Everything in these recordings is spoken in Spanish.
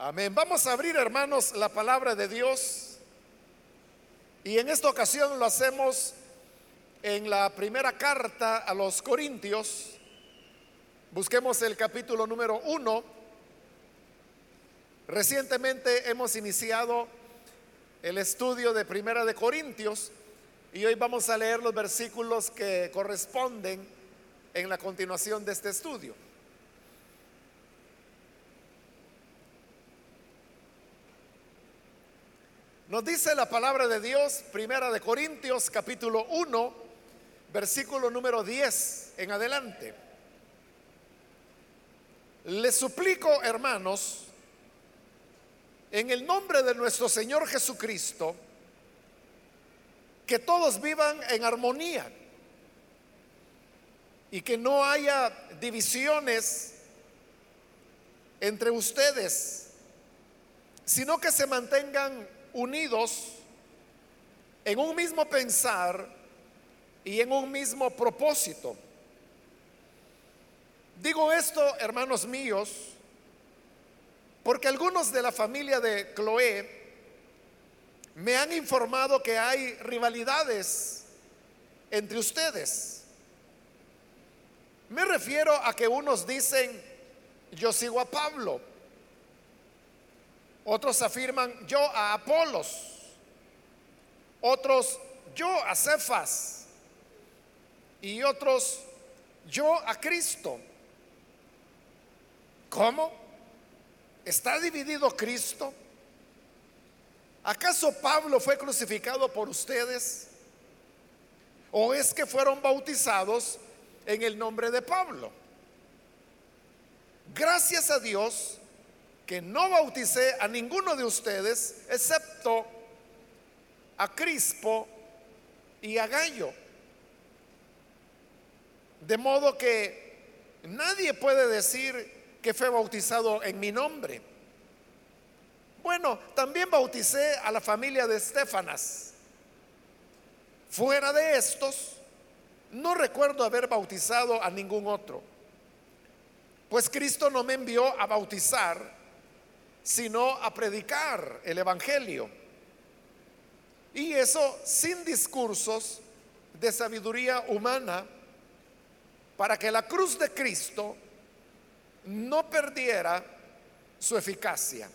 Amén. Vamos a abrir, hermanos, la palabra de Dios. Y en esta ocasión lo hacemos en la primera carta a los Corintios. Busquemos el capítulo número uno. Recientemente hemos iniciado el estudio de Primera de Corintios y hoy vamos a leer los versículos que corresponden en la continuación de este estudio. Nos dice la palabra de Dios, Primera de Corintios, capítulo 1, versículo número 10 en adelante. Les suplico, hermanos, en el nombre de nuestro Señor Jesucristo, que todos vivan en armonía y que no haya divisiones entre ustedes, sino que se mantengan unidos en un mismo pensar y en un mismo propósito. Digo esto, hermanos míos, porque algunos de la familia de Cloé me han informado que hay rivalidades entre ustedes. Me refiero a que unos dicen, yo sigo a Pablo, otros afirman, yo a Apolos, otros, yo a Cefas, y otros, yo a Cristo. ¿Cómo? ¿Está dividido Cristo? ¿Acaso Pablo fue crucificado por ustedes? ¿O es que fueron bautizados en el nombre de Pablo? Gracias a Dios que no bauticé a ninguno de ustedes excepto a Crispo y a Gallo. De modo que nadie puede decir que fue bautizado en mi nombre. Bueno, también bauticé a la familia de Estefanas. Fuera de estos, no recuerdo haber bautizado a ningún otro. Pues Cristo no me envió a bautizar, sino a predicar el Evangelio. Y eso sin discursos de sabiduría humana, para que la cruz de Cristo no perdiera su eficacia.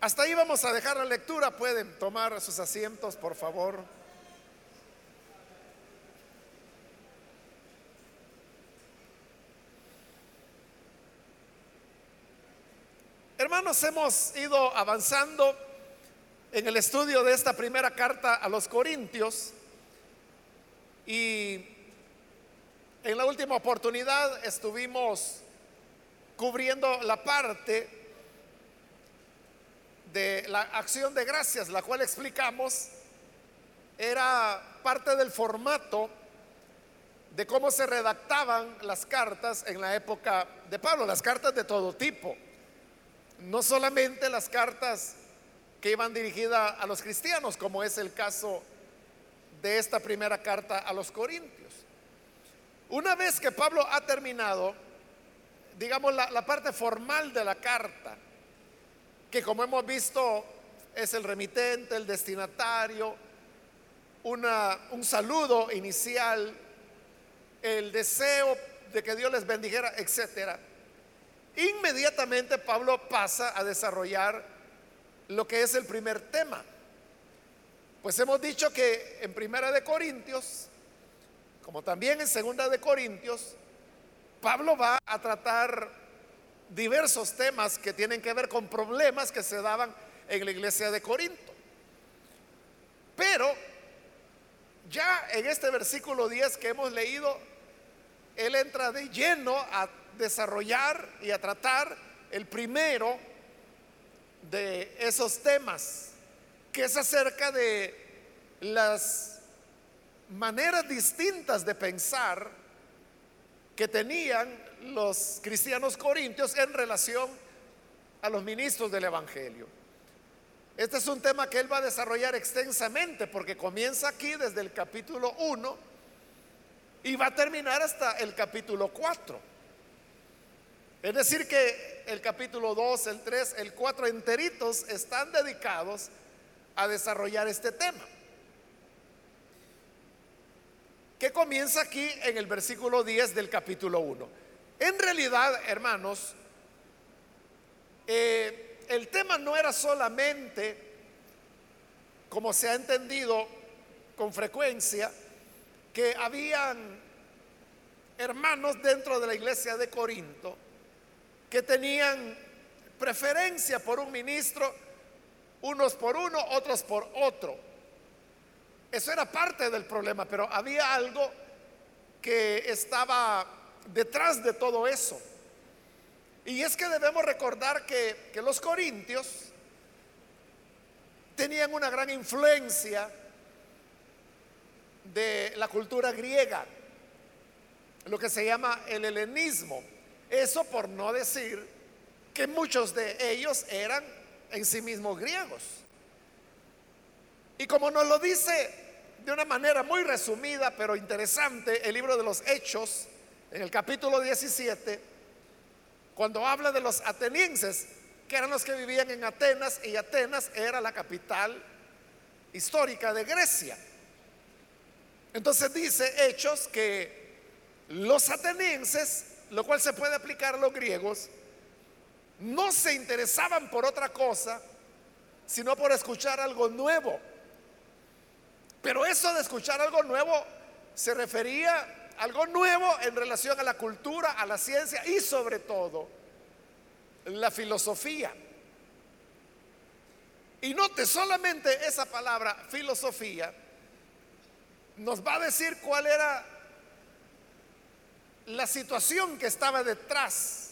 Hasta ahí vamos a dejar la lectura. Pueden tomar sus asientos, por favor. Hermanos, hemos ido avanzando en el estudio de esta primera carta a los Corintios y en la última oportunidad estuvimos cubriendo la parte de la acción de gracias, la cual explicamos era parte del formato de cómo se redactaban las cartas en la época de Pablo, las cartas de todo tipo, no solamente las cartas que iban dirigidas a los cristianos, como es el caso de esta primera carta a los Corintios. Una vez que Pablo ha terminado, digamos, la, parte formal de la carta, que como hemos visto es el remitente, el destinatario, una, un saludo inicial, el deseo de que Dios les bendijera, etcétera. Inmediatamente Pablo pasa a desarrollar lo que es el primer tema. Pues hemos dicho que en Primera de Corintios como también en Segunda de Corintios, Pablo va a tratar diversos temas que tienen que ver con problemas que se daban en la iglesia de Corinto. Pero ya en este versículo 10 que hemos leído, él entra de lleno a desarrollar y a tratar el primero de esos temas, que es acerca de las maneras distintas de pensar que tenían los cristianos corintios en relación a los ministros del Evangelio. Este es un tema que él va a desarrollar extensamente porque comienza aquí desde el capítulo 1 y va a terminar hasta el capítulo 4. Es decir, que el capítulo 2, el 3, el 4 enteritos están dedicados a desarrollar este tema. Que comienza aquí en el versículo 10 del capítulo 1. En realidad, hermanos, eh, el tema no era solamente, como se ha entendido con frecuencia, que habían hermanos dentro de la iglesia de Corinto que tenían preferencia por un ministro, unos por uno, otros por otro. Eso era parte del problema, pero había algo que estaba detrás de todo eso. Y es que debemos recordar que, los corintios tenían una gran influencia de la cultura griega, lo que se llama el helenismo. Eso por no decir que muchos de ellos eran en sí mismos griegos. Y como nos lo dice de una manera muy resumida pero interesante el libro de los Hechos, en el capítulo 17, cuando habla de los atenienses, que eran los que vivían en Atenas, y Atenas era la capital histórica de Grecia. Entonces dice Hechos que los atenienses, lo cual se puede aplicar a los griegos, no se interesaban por otra cosa, sino por escuchar algo nuevo. Pero eso de escuchar algo nuevo se refería a algo nuevo en relación a la cultura, a la ciencia y sobre todo la filosofía. Y note solamente esa palabra filosofía nos va a decir cuál era la situación que estaba detrás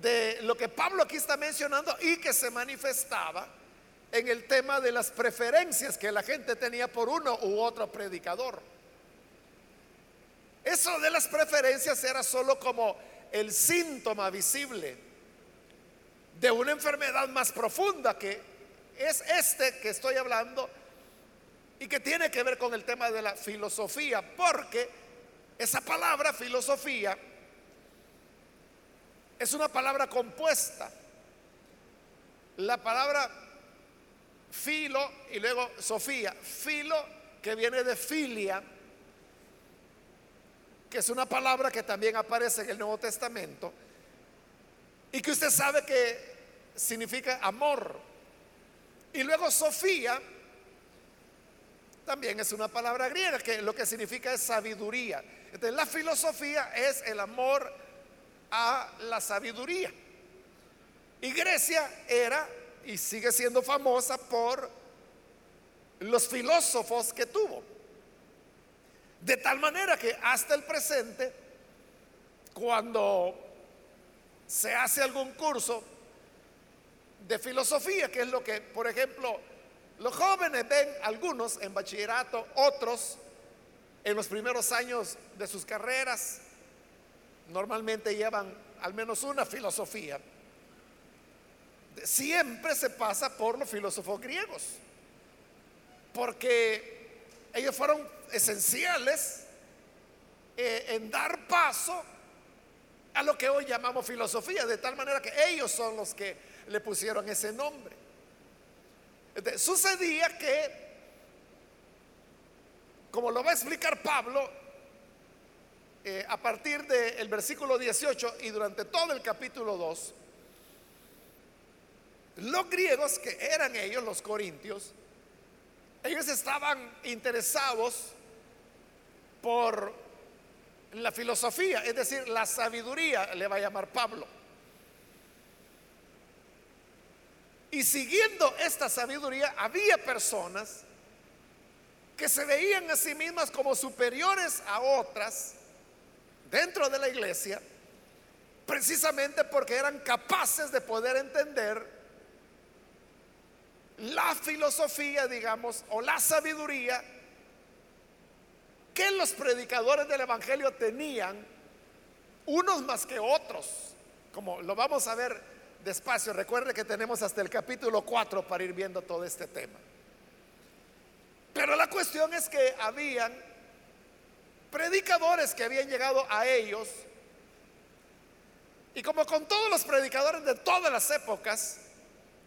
de lo que Pablo aquí está mencionando y que se manifestaba en el tema de las preferencias que la gente tenía por uno u otro predicador. Eso de las preferencias era solo como el síntoma visible de una enfermedad más profunda que es este que estoy hablando y que tiene que ver con el tema de la filosofía, porque esa palabra filosofía es una palabra compuesta. La palabra filo y luego Sofía. Filo que viene de filia, que es una palabra que también aparece en el Nuevo Testamento y que usted sabe que significa amor. Y luego Sofía también es una palabra griega que lo que significa es sabiduría. Entonces la filosofía es el amor a la sabiduría. Y Grecia era y sigue siendo famosa por los filósofos que tuvo. De tal manera que hasta el presente, cuando se hace algún curso de filosofía, que es lo que, por ejemplo, los jóvenes ven algunos en bachillerato, otros en los primeros años de sus carreras, normalmente llevan al menos una filosofía siempre se pasa por los filósofos griegos, porque ellos fueron esenciales eh, en dar paso a lo que hoy llamamos filosofía, de tal manera que ellos son los que le pusieron ese nombre. Sucedía que, como lo va a explicar Pablo, eh, a partir del versículo 18 y durante todo el capítulo 2, los griegos, que eran ellos los corintios, ellos estaban interesados por la filosofía, es decir, la sabiduría, le va a llamar Pablo. Y siguiendo esta sabiduría, había personas que se veían a sí mismas como superiores a otras dentro de la iglesia, precisamente porque eran capaces de poder entender la filosofía, digamos, o la sabiduría que los predicadores del Evangelio tenían, unos más que otros, como lo vamos a ver despacio. Recuerde que tenemos hasta el capítulo 4 para ir viendo todo este tema. Pero la cuestión es que habían predicadores que habían llegado a ellos Y como con todos los predicadores de todas las épocas,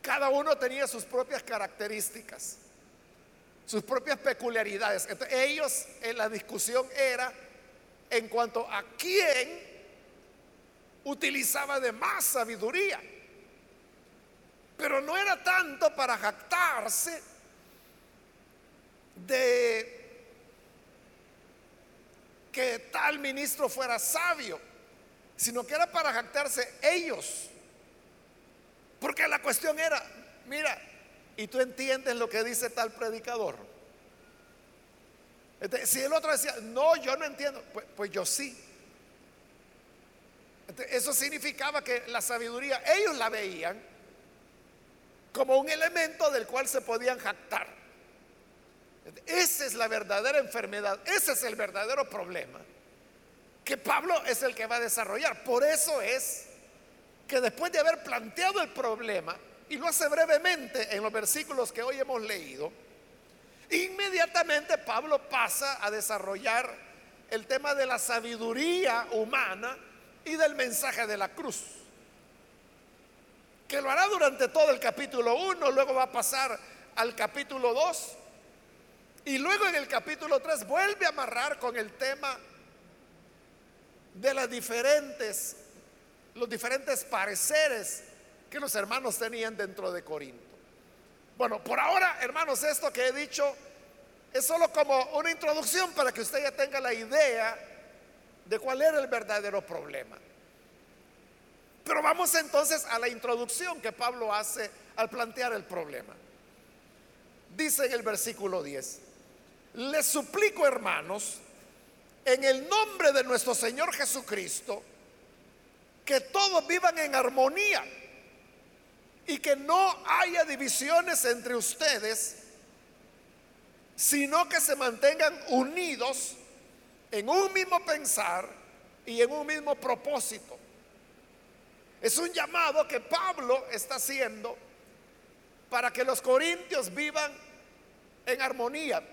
cada uno tenía sus propias características, sus propias peculiaridades. Entonces, ellos en la discusión era en cuanto a quién utilizaba de más sabiduría. Pero no era tanto para jactarse de que tal ministro fuera sabio, sino que era para jactarse ellos. Porque la cuestión era, mira, ¿y tú entiendes lo que dice tal predicador? si el otro decía, no, yo no entiendo, pues, pues yo sí. eso significaba que la sabiduría, ellos la veían como un elemento del cual se podían jactar. Esa es la verdadera enfermedad, ese es el verdadero problema que Pablo es el que va a desarrollar. Por eso es que después de haber planteado el problema, y lo hace brevemente en los versículos que hoy hemos leído, inmediatamente Pablo pasa a desarrollar el tema de la sabiduría humana y del mensaje de la cruz. Que lo hará durante todo el capítulo 1, luego va a pasar al capítulo 2 y luego en el capítulo 3 vuelve a amarrar con el tema de las diferentes, los diferentes pareceres que los hermanos tenían dentro de Corinto. Bueno, por ahora, hermanos, esto que he dicho es solo como una introducción para que usted ya tenga la idea de cuál era el verdadero problema. Pero vamos entonces a la introducción que Pablo hace al plantear el problema. Dice en el versículo 10, les suplico hermanos, en el nombre de nuestro Señor Jesucristo, que todos vivan en armonía y que no haya divisiones entre ustedes, sino que se mantengan unidos en un mismo pensar y en un mismo propósito. Es un llamado que Pablo está haciendo para que los corintios vivan en armonía.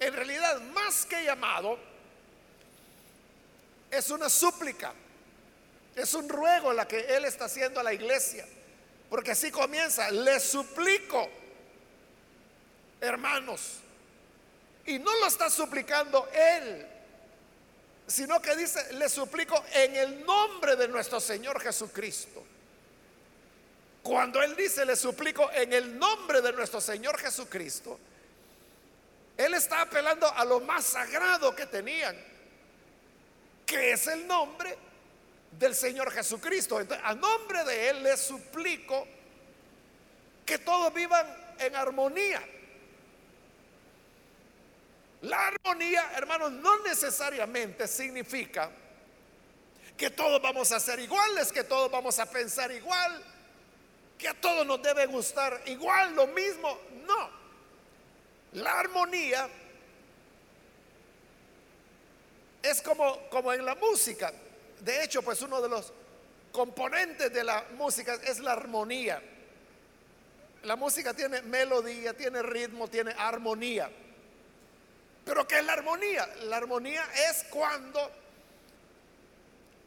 En realidad, más que llamado, es una súplica, es un ruego la que él está haciendo a la iglesia. Porque así comienza, le suplico, hermanos. Y no lo está suplicando él, sino que dice, le suplico en el nombre de nuestro Señor Jesucristo. Cuando él dice, le suplico en el nombre de nuestro Señor Jesucristo, él está apelando a lo más sagrado que tenían, que es el nombre del Señor Jesucristo. Entonces, a nombre de Él les suplico que todos vivan en armonía. La armonía, hermanos, no necesariamente significa que todos vamos a ser iguales, que todos vamos a pensar igual, que a todos nos debe gustar igual, lo mismo. No. La armonía es como, como en la música. De hecho, pues uno de los componentes de la música es la armonía. La música tiene melodía, tiene ritmo, tiene armonía. Pero ¿qué es la armonía? La armonía es cuando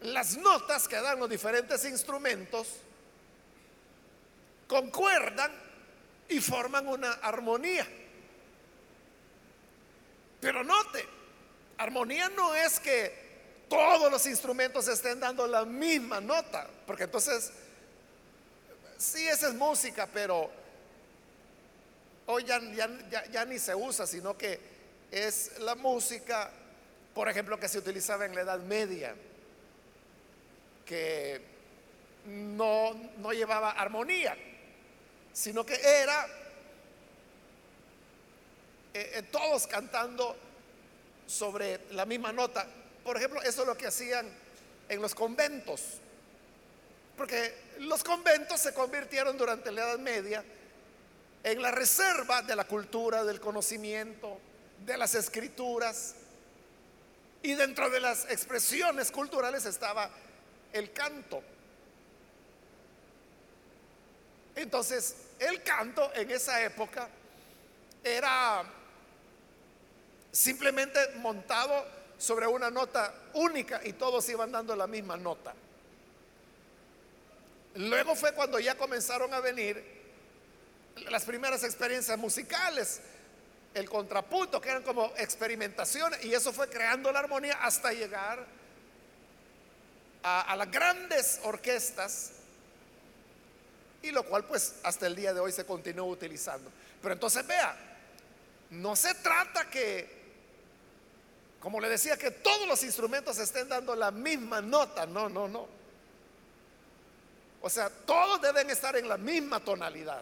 las notas que dan los diferentes instrumentos concuerdan y forman una armonía. Pero note, armonía no es que todos los instrumentos estén dando la misma nota, porque entonces, sí, esa es música, pero hoy ya, ya, ni se usa, sino que es la música, por ejemplo, que se utilizaba en la Edad Media, que no, no llevaba armonía, sino que era eh, eh, todos cantando sobre la misma nota. Por ejemplo, eso es lo que hacían en los conventos. Porque los conventos se convirtieron durante la Edad Media en la reserva de la cultura, del conocimiento, de las escrituras. Y dentro de las expresiones culturales estaba el canto. Entonces, el canto en esa época era simplemente montado sobre una nota única y todos iban dando la misma nota. Luego fue cuando ya comenzaron a venir las primeras experiencias musicales, el contrapunto, que eran como experimentaciones, y eso fue creando la armonía hasta llegar a, las grandes orquestas, y lo cual pues hasta el día de hoy se continúa utilizando. Pero entonces vea, no se trata que, como le decía, que todos los instrumentos estén dando la misma nota, no, no, no. O sea, todos deben estar en la misma tonalidad,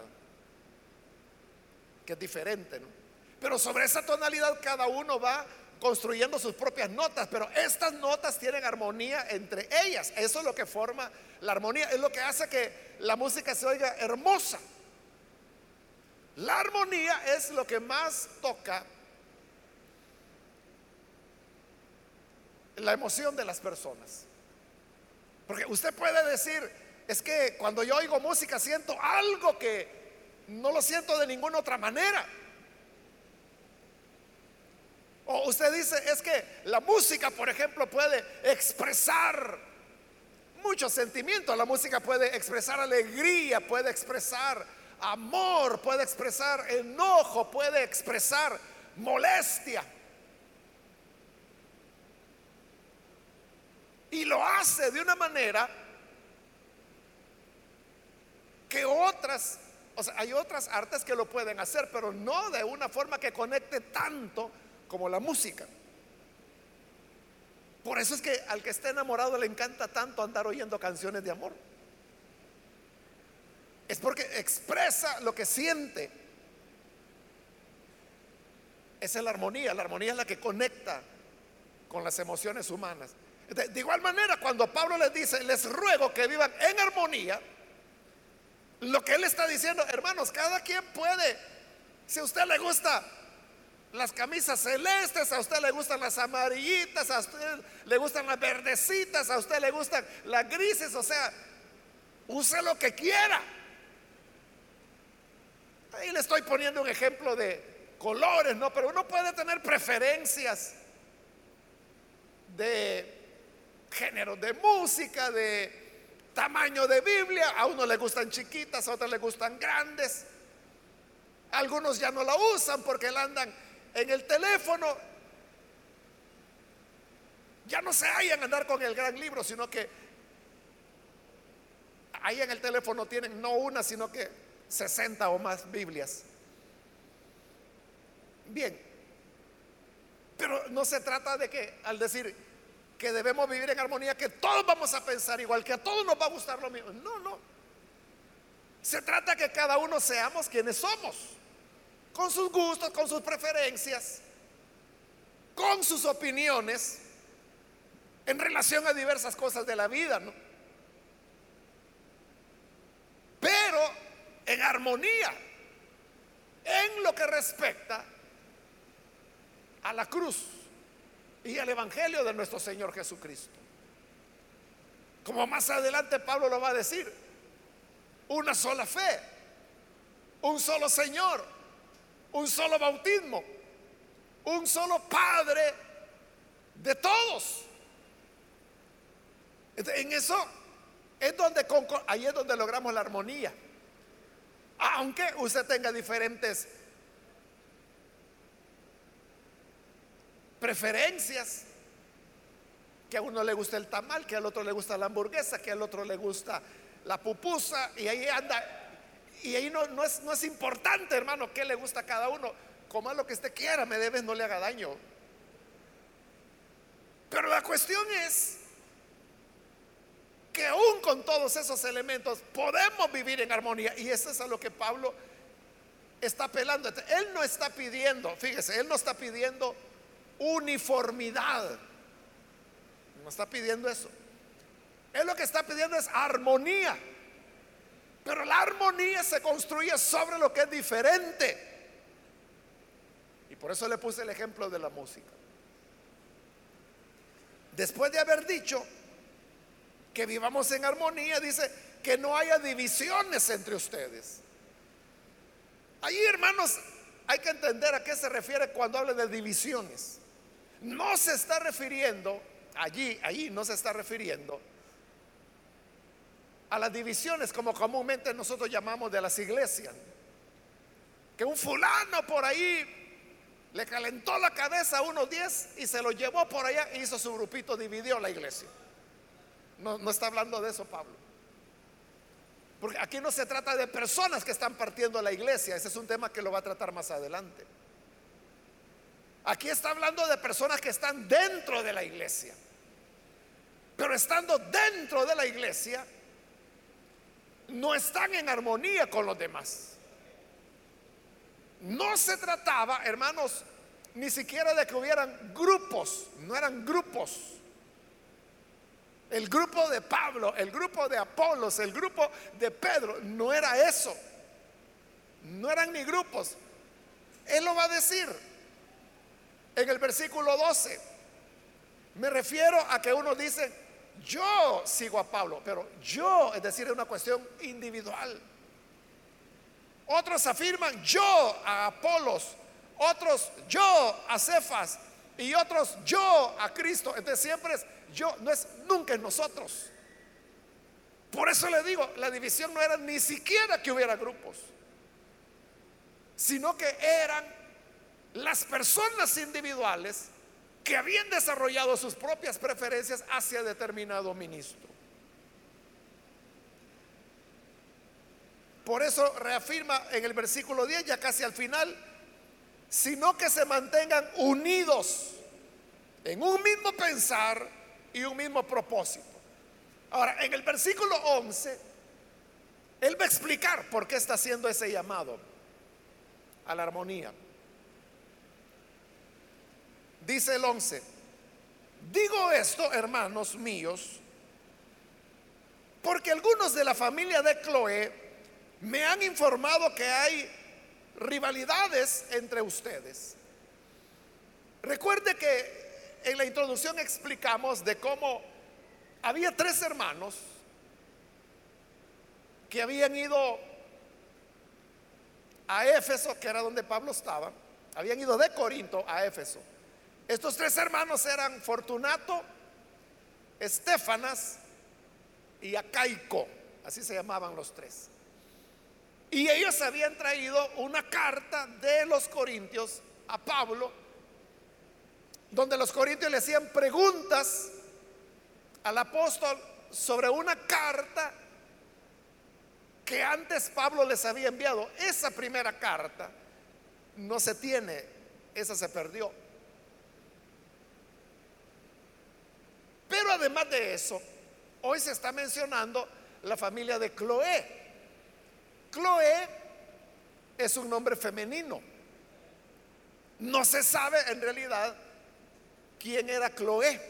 que es diferente, ¿no? Pero sobre esa tonalidad cada uno va construyendo sus propias notas, pero estas notas tienen armonía entre ellas. Eso es lo que forma la armonía, es lo que hace que la música se oiga hermosa. La armonía es lo que más toca la emoción de las personas. Porque usted puede decir, es que cuando yo oigo música siento algo que no lo siento de ninguna otra manera. O usted dice, es que la música, por ejemplo, puede expresar muchos sentimientos. La música puede expresar alegría, puede expresar amor, puede expresar enojo, puede expresar molestia. Y lo hace de una manera que otras, o sea, hay otras artes que lo pueden hacer, pero no de una forma que conecte tanto como la música. Por eso es que al que esté enamorado le encanta tanto andar oyendo canciones de amor. Es porque expresa lo que siente. Esa es la armonía. La armonía es la que conecta con las emociones humanas. De, igual manera, cuando Pablo les dice, les ruego que vivan en armonía, lo que él está diciendo, hermanos, cada quien puede, si a usted le gusta las camisas celestes, a usted le gustan las amarillitas, a usted le gustan las verdecitas, a usted le gustan las grises, o sea, use lo que quiera. Ahí le estoy poniendo un ejemplo de colores, ¿no? Pero uno puede tener preferencias de género de música, de tamaño de Biblia. A uno le gustan chiquitas, a otros le gustan grandes. Algunos ya no la usan porque la andan en el teléfono. Ya no se hallan andar con el gran libro, sino que ahí en el teléfono tienen no una, sino que 60 o más Biblias. Bien, pero no se trata de que al decir que debemos vivir en armonía, que todos vamos a pensar igual, que a todos nos va a gustar lo mismo. No, no. Se trata que cada uno seamos quienes somos, con sus gustos, con sus preferencias, con sus opiniones en relación a diversas cosas de la vida, ¿no? Pero en armonía en lo que respecta a la cruz y al Evangelio de nuestro Señor Jesucristo. Como más adelante Pablo lo va a decir, una sola fe, un solo Señor, un solo bautismo, un solo Padre de todos. En eso es donde, ahí es donde logramos la armonía. Aunque usted tenga diferentes preferencias, que a uno le gusta el tamal, que al otro le gusta la hamburguesa, que al otro le gusta la pupusa, y ahí anda, y ahí no, no, es, no es importante, hermano, qué le gusta a cada uno, coma lo que usted quiera, me debes, no le haga daño. Pero la cuestión es que aún con todos esos elementos podemos vivir en armonía. Y eso es a lo que Pablo está apelando. Él no está pidiendo, fíjese, él no está pidiendo uniformidad. No está pidiendo eso. Él lo que está pidiendo es armonía. Pero la armonía se construye sobre lo que es diferente. Y por eso le puse el ejemplo de la música. Después de haber dicho que vivamos en armonía, dice que no haya divisiones entre ustedes. Ahí, hermanos, hay que entender a qué se refiere cuando habla de divisiones. No se está refiriendo, allí, allí no se está refiriendo a las divisiones como comúnmente nosotros llamamos de las iglesias. Que un fulano por ahí le calentó la cabeza a unos diez y se lo llevó por allá e hizo su grupito, dividió la iglesia. No, no está hablando de eso Pablo. Porque aquí no se trata de personas que están partiendo la iglesia, ese es un tema que lo va a tratar más adelante. Aquí está hablando de personas que están dentro de la iglesia. Pero estando dentro de la iglesia, no están en armonía con los demás. No se trataba, hermanos, ni siquiera de que hubieran grupos, no eran grupos. El grupo de Pablo, el grupo de Apolos, el grupo de Pedro, no era eso. No eran ni grupos. Él lo va a decir en el versículo 12. Me refiero a que uno dice, yo sigo a Pablo, pero yo, es decir, es una cuestión individual. Otros afirman yo a Apolos, otros yo a Cefas y otros yo a Cristo. Entonces siempre es yo, no es nunca en nosotros. Por eso le digo, la división no era ni siquiera que hubiera grupos, sino que eran las personas individuales que habían desarrollado sus propias preferencias hacia determinado ministro. Por eso reafirma en el versículo 10, ya casi al final, sino que se mantengan unidos en un mismo pensar y un mismo propósito. Ahora, en el versículo 11, él va a explicar por qué está haciendo ese llamado a la armonía. Dice el 11, digo esto, hermanos míos, porque algunos de la familia de Chloe me han informado que hay rivalidades entre ustedes. Recuerde que en la introducción explicamos de cómo había tres hermanos que habían ido a Éfeso, que era donde Pablo estaba, habían ido de Corinto a Éfeso. Estos tres hermanos eran Fortunato, Estefanas y Acaico, así se llamaban los tres. Y ellos habían traído una carta de los corintios a Pablo, donde los corintios le hacían preguntas al apóstol sobre una carta que antes Pablo les había enviado. Esa primera carta no se tiene, esa se perdió. Pero además de eso, hoy se está mencionando la familia de Cloé. Chloe es un nombre femenino. No se sabe en realidad quién era Chloe.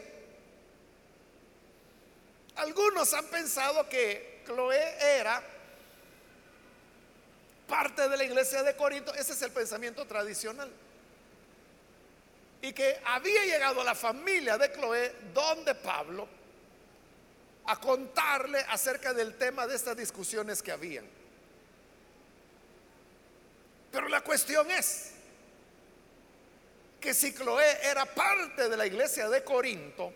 Algunos han pensado que Chloe era parte de la iglesia de Corinto. Ese es el pensamiento tradicional. Y que había llegado a la familia de Chloe donde Pablo a contarle acerca del tema de estas discusiones que habían. Pero la cuestión es que si Cloé era parte de la iglesia de Corinto,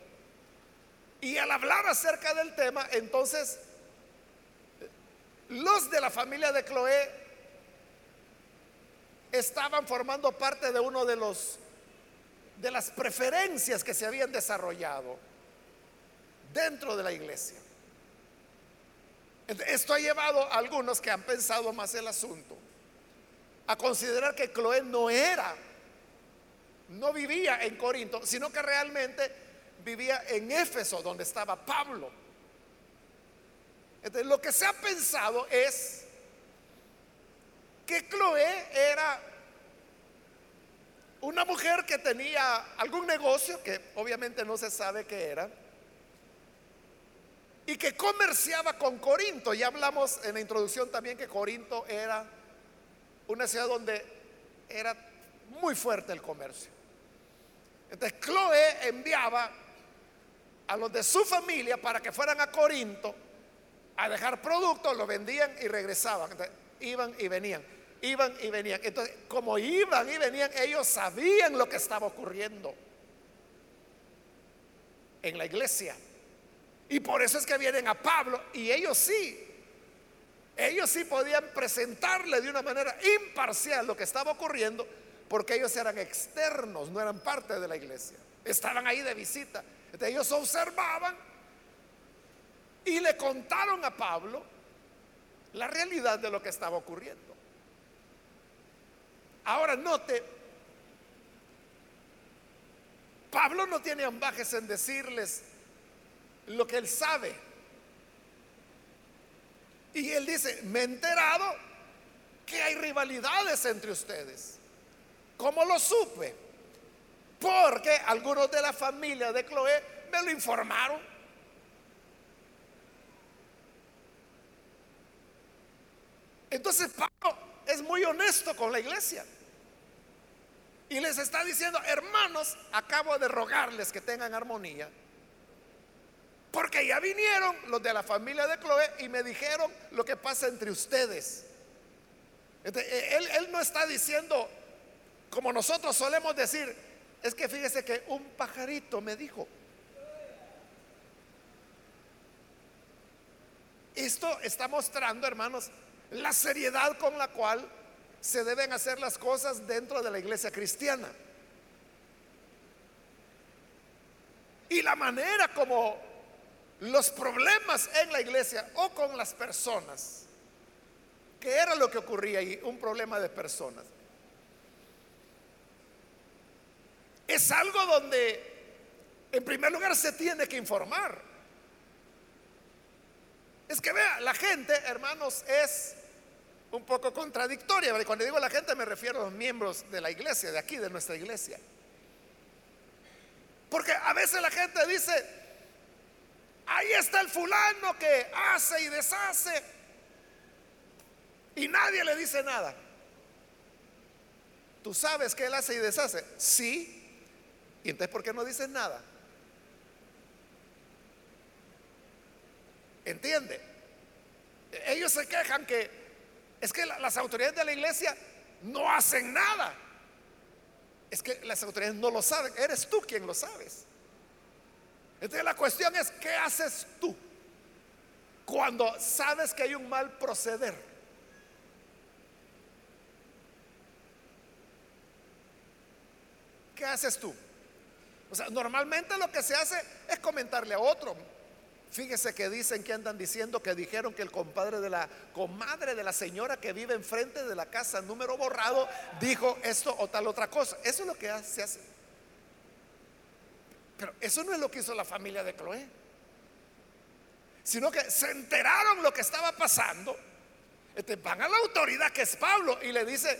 y al hablar acerca del tema, entonces los de la familia de Cloé estaban formando parte de uno de los de las preferencias que se habían desarrollado dentro de la iglesia. Esto ha llevado a algunos que han pensado más el asunto a considerar que Cloé no era, no vivía en Corinto, sino que realmente vivía en Éfeso, donde estaba Pablo. Lo que se ha pensado es que Cloé era una mujer que tenía algún negocio, que obviamente no se sabe qué era, y que comerciaba con Corinto. Ya hablamos en la introducción también que Corinto era una ciudad donde era muy fuerte el comercio. Entonces Chloe enviaba a los de su familia para que fueran a Corinto a dejar productos, lo vendían y regresaban. Iban y venían, iban y venían. Entonces, como iban y venían, ellos sabían lo que estaba ocurriendo en la iglesia. Y por eso es que vienen a Pablo y ellos sí, ellos sí podían presentarle de una manera imparcial lo que estaba ocurriendo porque ellos eran externos, no eran parte de la iglesia. Estaban ahí de visita. Entonces ellos observaban y le contaron a Pablo la realidad de lo que estaba ocurriendo. Ahora note, Pablo no tiene ambajes en decirles lo que él sabe. Y él dice, me he enterado que hay rivalidades entre ustedes. ¿Cómo lo supe? Porque algunos de la familia de Chloé me lo informaron. Entonces Pablo es muy honesto con la iglesia. Y les está diciendo, hermanos, acabo de rogarles que tengan armonía. Porque ya vinieron los de la familia de Chloé y me dijeron lo que pasa entre ustedes. E, él, él no está diciendo, como nosotros solemos decir, es que fíjese que un pajarito me dijo. Esto está mostrando, hermanos, la seriedad con la cual se deben hacer las cosas dentro de la iglesia cristiana. Y la manera como los problemas en la iglesia o con las personas, que era lo que ocurría ahí, un problema de personas. Es algo donde, en primer lugar, se tiene que informar. Es que vea, la gente, hermanos, es un poco contradictoria. Cuando digo la gente me refiero a los miembros de la iglesia, de aquí, de nuestra iglesia. Porque a veces la gente dice, ahí está el fulano que hace y deshace y nadie le dice nada. ¿Tú sabes que él hace y deshace? Sí. ¿Y entonces por qué no dices nada? ¿Entiende? Ellos se quejan que es que las autoridades de la iglesia no hacen nada. Es que las autoridades no lo saben. Eres tú quien lo sabes. Entonces la cuestión es, ¿qué haces tú cuando sabes que hay un mal proceder? ¿Qué haces tú? O sea, normalmente lo que se hace es comentarle a otro. Fíjese que dicen que andan diciendo que dijeron que el compadre de la comadre de la señora que vive enfrente de la casa número borrado dijo esto o tal otra cosa. Eso es lo que se hace. Pero eso no es lo que hizo la familia de Chloé. Sino que se enteraron lo que estaba pasando. Este, van a la autoridad que es Pablo y le dice,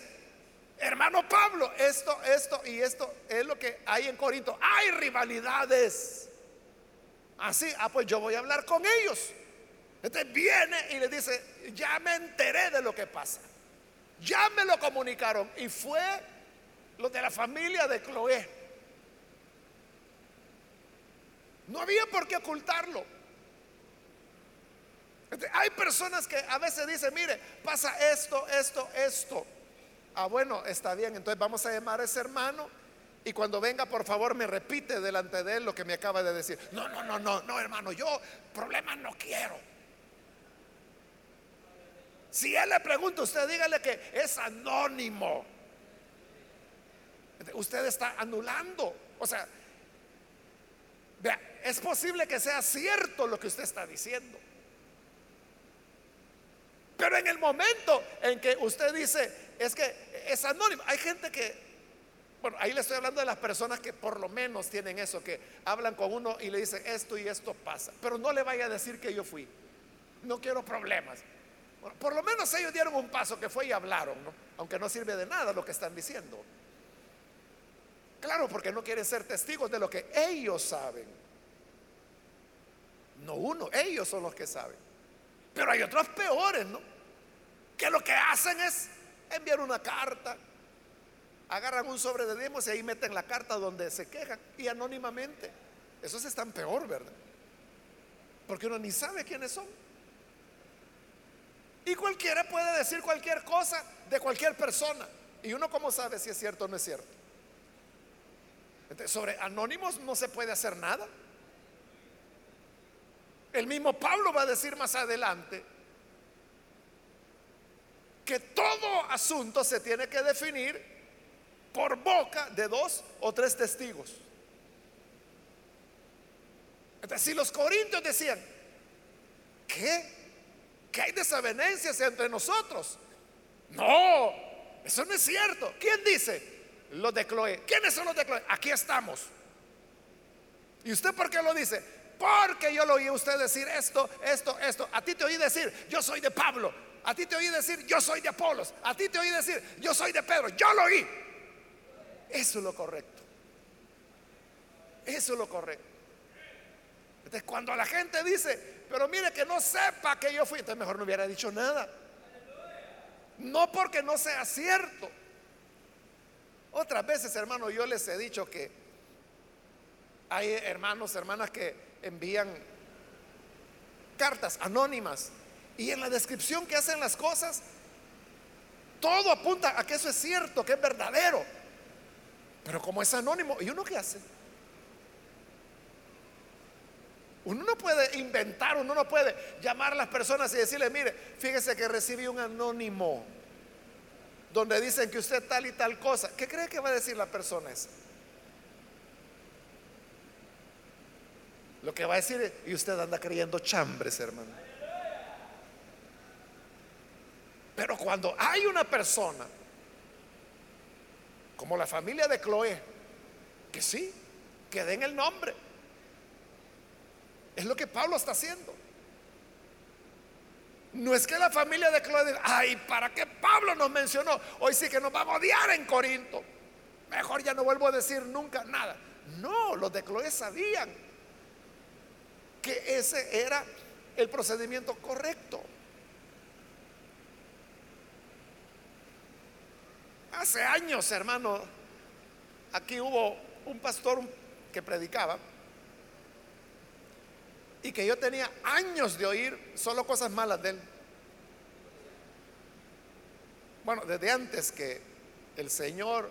hermano Pablo, esto, esto y esto es lo que hay en Corinto. Hay rivalidades. Así, ah, pues yo voy a hablar con ellos. Entonces viene y le dice, ya me enteré de lo que pasa. Ya me lo comunicaron. Y fue lo de la familia de Chloé. No había por qué ocultarlo. hay personas que a veces dicen, mire, pasa esto, esto, esto. Ah, bueno, está bien, entonces vamos a llamar a ese hermano y cuando venga, por favor, me repite delante de él lo que me acaba de decir. No, no, no, no, no, hermano, yo problemas no quiero. Si él le pregunta, usted dígale que es anónimo. Usted está anulando. O sea, vea, es posible que sea cierto lo que usted está diciendo. Pero en el momento en que usted dice, es que es anónimo, hay gente que bueno, ahí le estoy hablando de las personas que por lo menos tienen eso, que hablan con uno y le dicen esto y esto pasa. Pero no le vaya a decir que yo fui. No quiero problemas. por lo menos ellos dieron un paso que fue y hablaron, aunque no sirve de nada lo que están diciendo. Claro, porque no quieren ser testigos de lo que ellos saben. No uno, ellos son los que saben. Pero hay otros peores, ¿no? Que lo que hacen es enviar una carta, agarran un sobre de demos y ahí meten la carta donde se quejan y anónimamente. Esos están peor, ¿verdad? Porque uno ni sabe quiénes son. Y cualquiera puede decir cualquier cosa de cualquier persona. Y uno cómo sabe si es cierto o no es cierto. Entonces, sobre anónimos no se puede hacer nada. El mismo Pablo va a decir más adelante que todo asunto se tiene que definir por boca de dos o tres testigos. Entonces, si los corintios decían, ¿qué? ¿Que hay desavenencias entre nosotros? No, eso no es cierto. ¿Quién dice? Los de Chloe. ¿Quiénes son los de Chloe? Aquí estamos. ¿Y usted por qué lo dice? Porque yo lo oí a usted decir esto, esto, esto. A ti te oí decir, yo soy de Pablo. A ti te oí decir, yo soy de Apolos. A ti te oí decir, yo soy de Pedro. Yo lo oí. Eso es lo correcto. Eso es lo correcto. Entonces, cuando la gente dice, pero mire que no sepa que yo fui, entonces mejor no hubiera dicho nada. No porque no sea cierto. Otras veces, hermano, yo les he dicho que hay hermanos, hermanas que envían cartas anónimas y en la descripción que hacen las cosas, todo apunta a que eso es cierto, que es verdadero. Pero como es anónimo, ¿y uno qué hace? Uno no puede inventar, uno no puede llamar a las personas y decirle, mire, fíjese que recibí un anónimo donde dicen que usted tal y tal cosa. ¿Qué cree que va a decir la persona esa? Lo que va a decir es, y usted anda creyendo chambres, hermano. Pero cuando hay una persona, como la familia de Chloe, que sí, que den el nombre. Es lo que Pablo está haciendo. No es que la familia de Chloe diga, ay, ¿para qué Pablo nos mencionó? Hoy sí que nos va a odiar en Corinto. Mejor ya no vuelvo a decir nunca nada. No, los de Chloe sabían que ese era el procedimiento correcto. Hace años, hermano, aquí hubo un pastor que predicaba y que yo tenía años de oír solo cosas malas de él. Bueno, desde antes que el Señor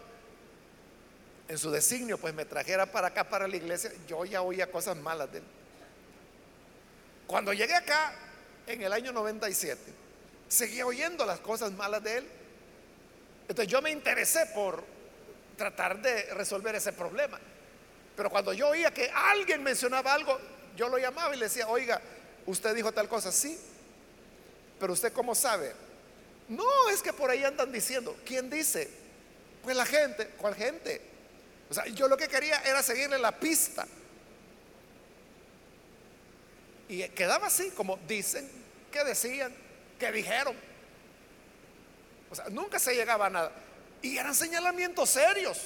en su designio pues me trajera para acá, para la iglesia, yo ya oía cosas malas de él. Cuando llegué acá en el año 97, seguía oyendo las cosas malas de él entonces yo me interesé por tratar de resolver ese problema. Pero cuando yo oía que alguien mencionaba algo, yo lo llamaba y le decía, oiga, usted dijo tal cosa, sí, pero usted cómo sabe. No, es que por ahí andan diciendo, ¿quién dice? Pues la gente, ¿cuál gente? O sea, yo lo que quería era seguirle la pista. Y quedaba así, como dicen, que decían, que dijeron. O sea, nunca se llegaba a nada. Y eran señalamientos serios.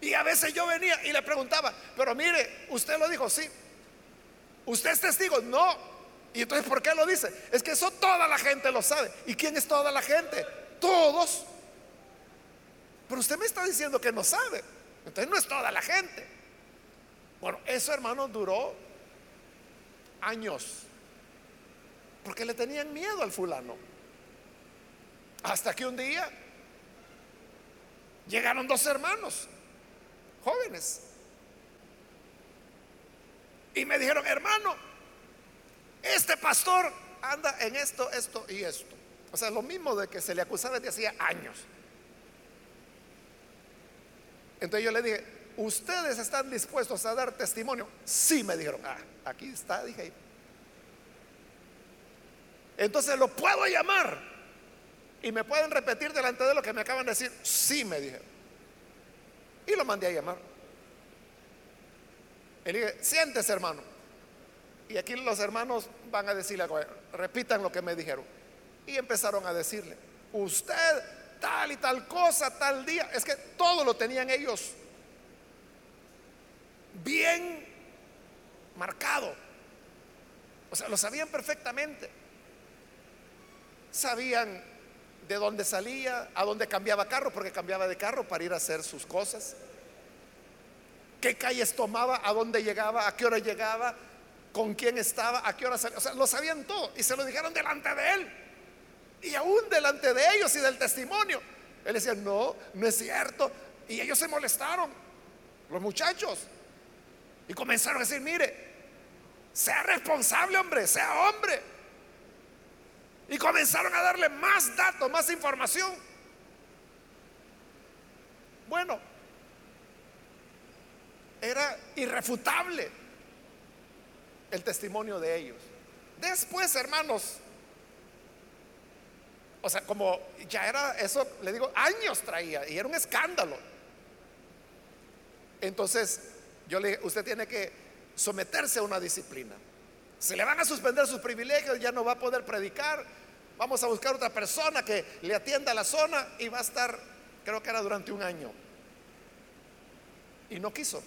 Y a veces yo venía y le preguntaba, pero mire, usted lo dijo, sí. ¿Usted es testigo? No. ¿Y entonces por qué lo dice? Es que eso toda la gente lo sabe. ¿Y quién es toda la gente? Todos. Pero usted me está diciendo que no sabe. Entonces no es toda la gente. Bueno, eso hermano duró años. Porque le tenían miedo al fulano. Hasta que un día llegaron dos hermanos, jóvenes, y me dijeron, hermano, este pastor anda en esto, esto y esto. O sea, lo mismo de que se le acusaba desde hacía años. Entonces yo le dije, ¿ustedes están dispuestos a dar testimonio? Sí, me dijeron, ah, aquí está, dije. Entonces lo puedo llamar. Y me pueden repetir delante de lo que me acaban de decir. Sí, me dijeron. Y lo mandé a llamar. Le dije, siéntese hermano. Y aquí los hermanos van a decirle, repitan lo que me dijeron. Y empezaron a decirle, usted tal y tal cosa, tal día. Es que todo lo tenían ellos bien marcado. O sea, lo sabían perfectamente. Sabían de dónde salía, a dónde cambiaba carro, porque cambiaba de carro para ir a hacer sus cosas. ¿Qué calles tomaba? ¿A dónde llegaba? ¿A qué hora llegaba? ¿Con quién estaba? ¿A qué hora salía? O sea, lo sabían todo y se lo dijeron delante de él. Y aún delante de ellos y del testimonio. Él decía, no, no es cierto. Y ellos se molestaron, los muchachos. Y comenzaron a decir, mire, sea responsable, hombre, sea hombre. Y comenzaron a darle más datos, más información. Bueno, era irrefutable el testimonio de ellos. Después, hermanos, o sea, como ya era eso, le digo, años traía y era un escándalo. Entonces, yo le usted tiene que someterse a una disciplina. Se le van a suspender sus privilegios, ya no va a poder predicar. Vamos a buscar otra persona que le atienda la zona y va a estar, creo que era durante un año. Y no quiso.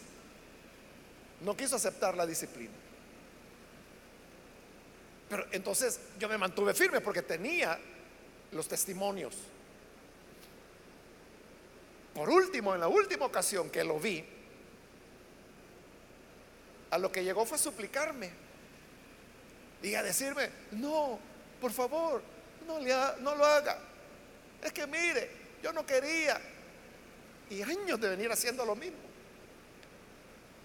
No quiso aceptar la disciplina. Pero entonces yo me mantuve firme porque tenía los testimonios. Por último, en la última ocasión que lo vi, a lo que llegó fue a suplicarme y a decirme, no, por favor, no, no lo haga. Es que mire, yo no quería. Y años de venir haciendo lo mismo.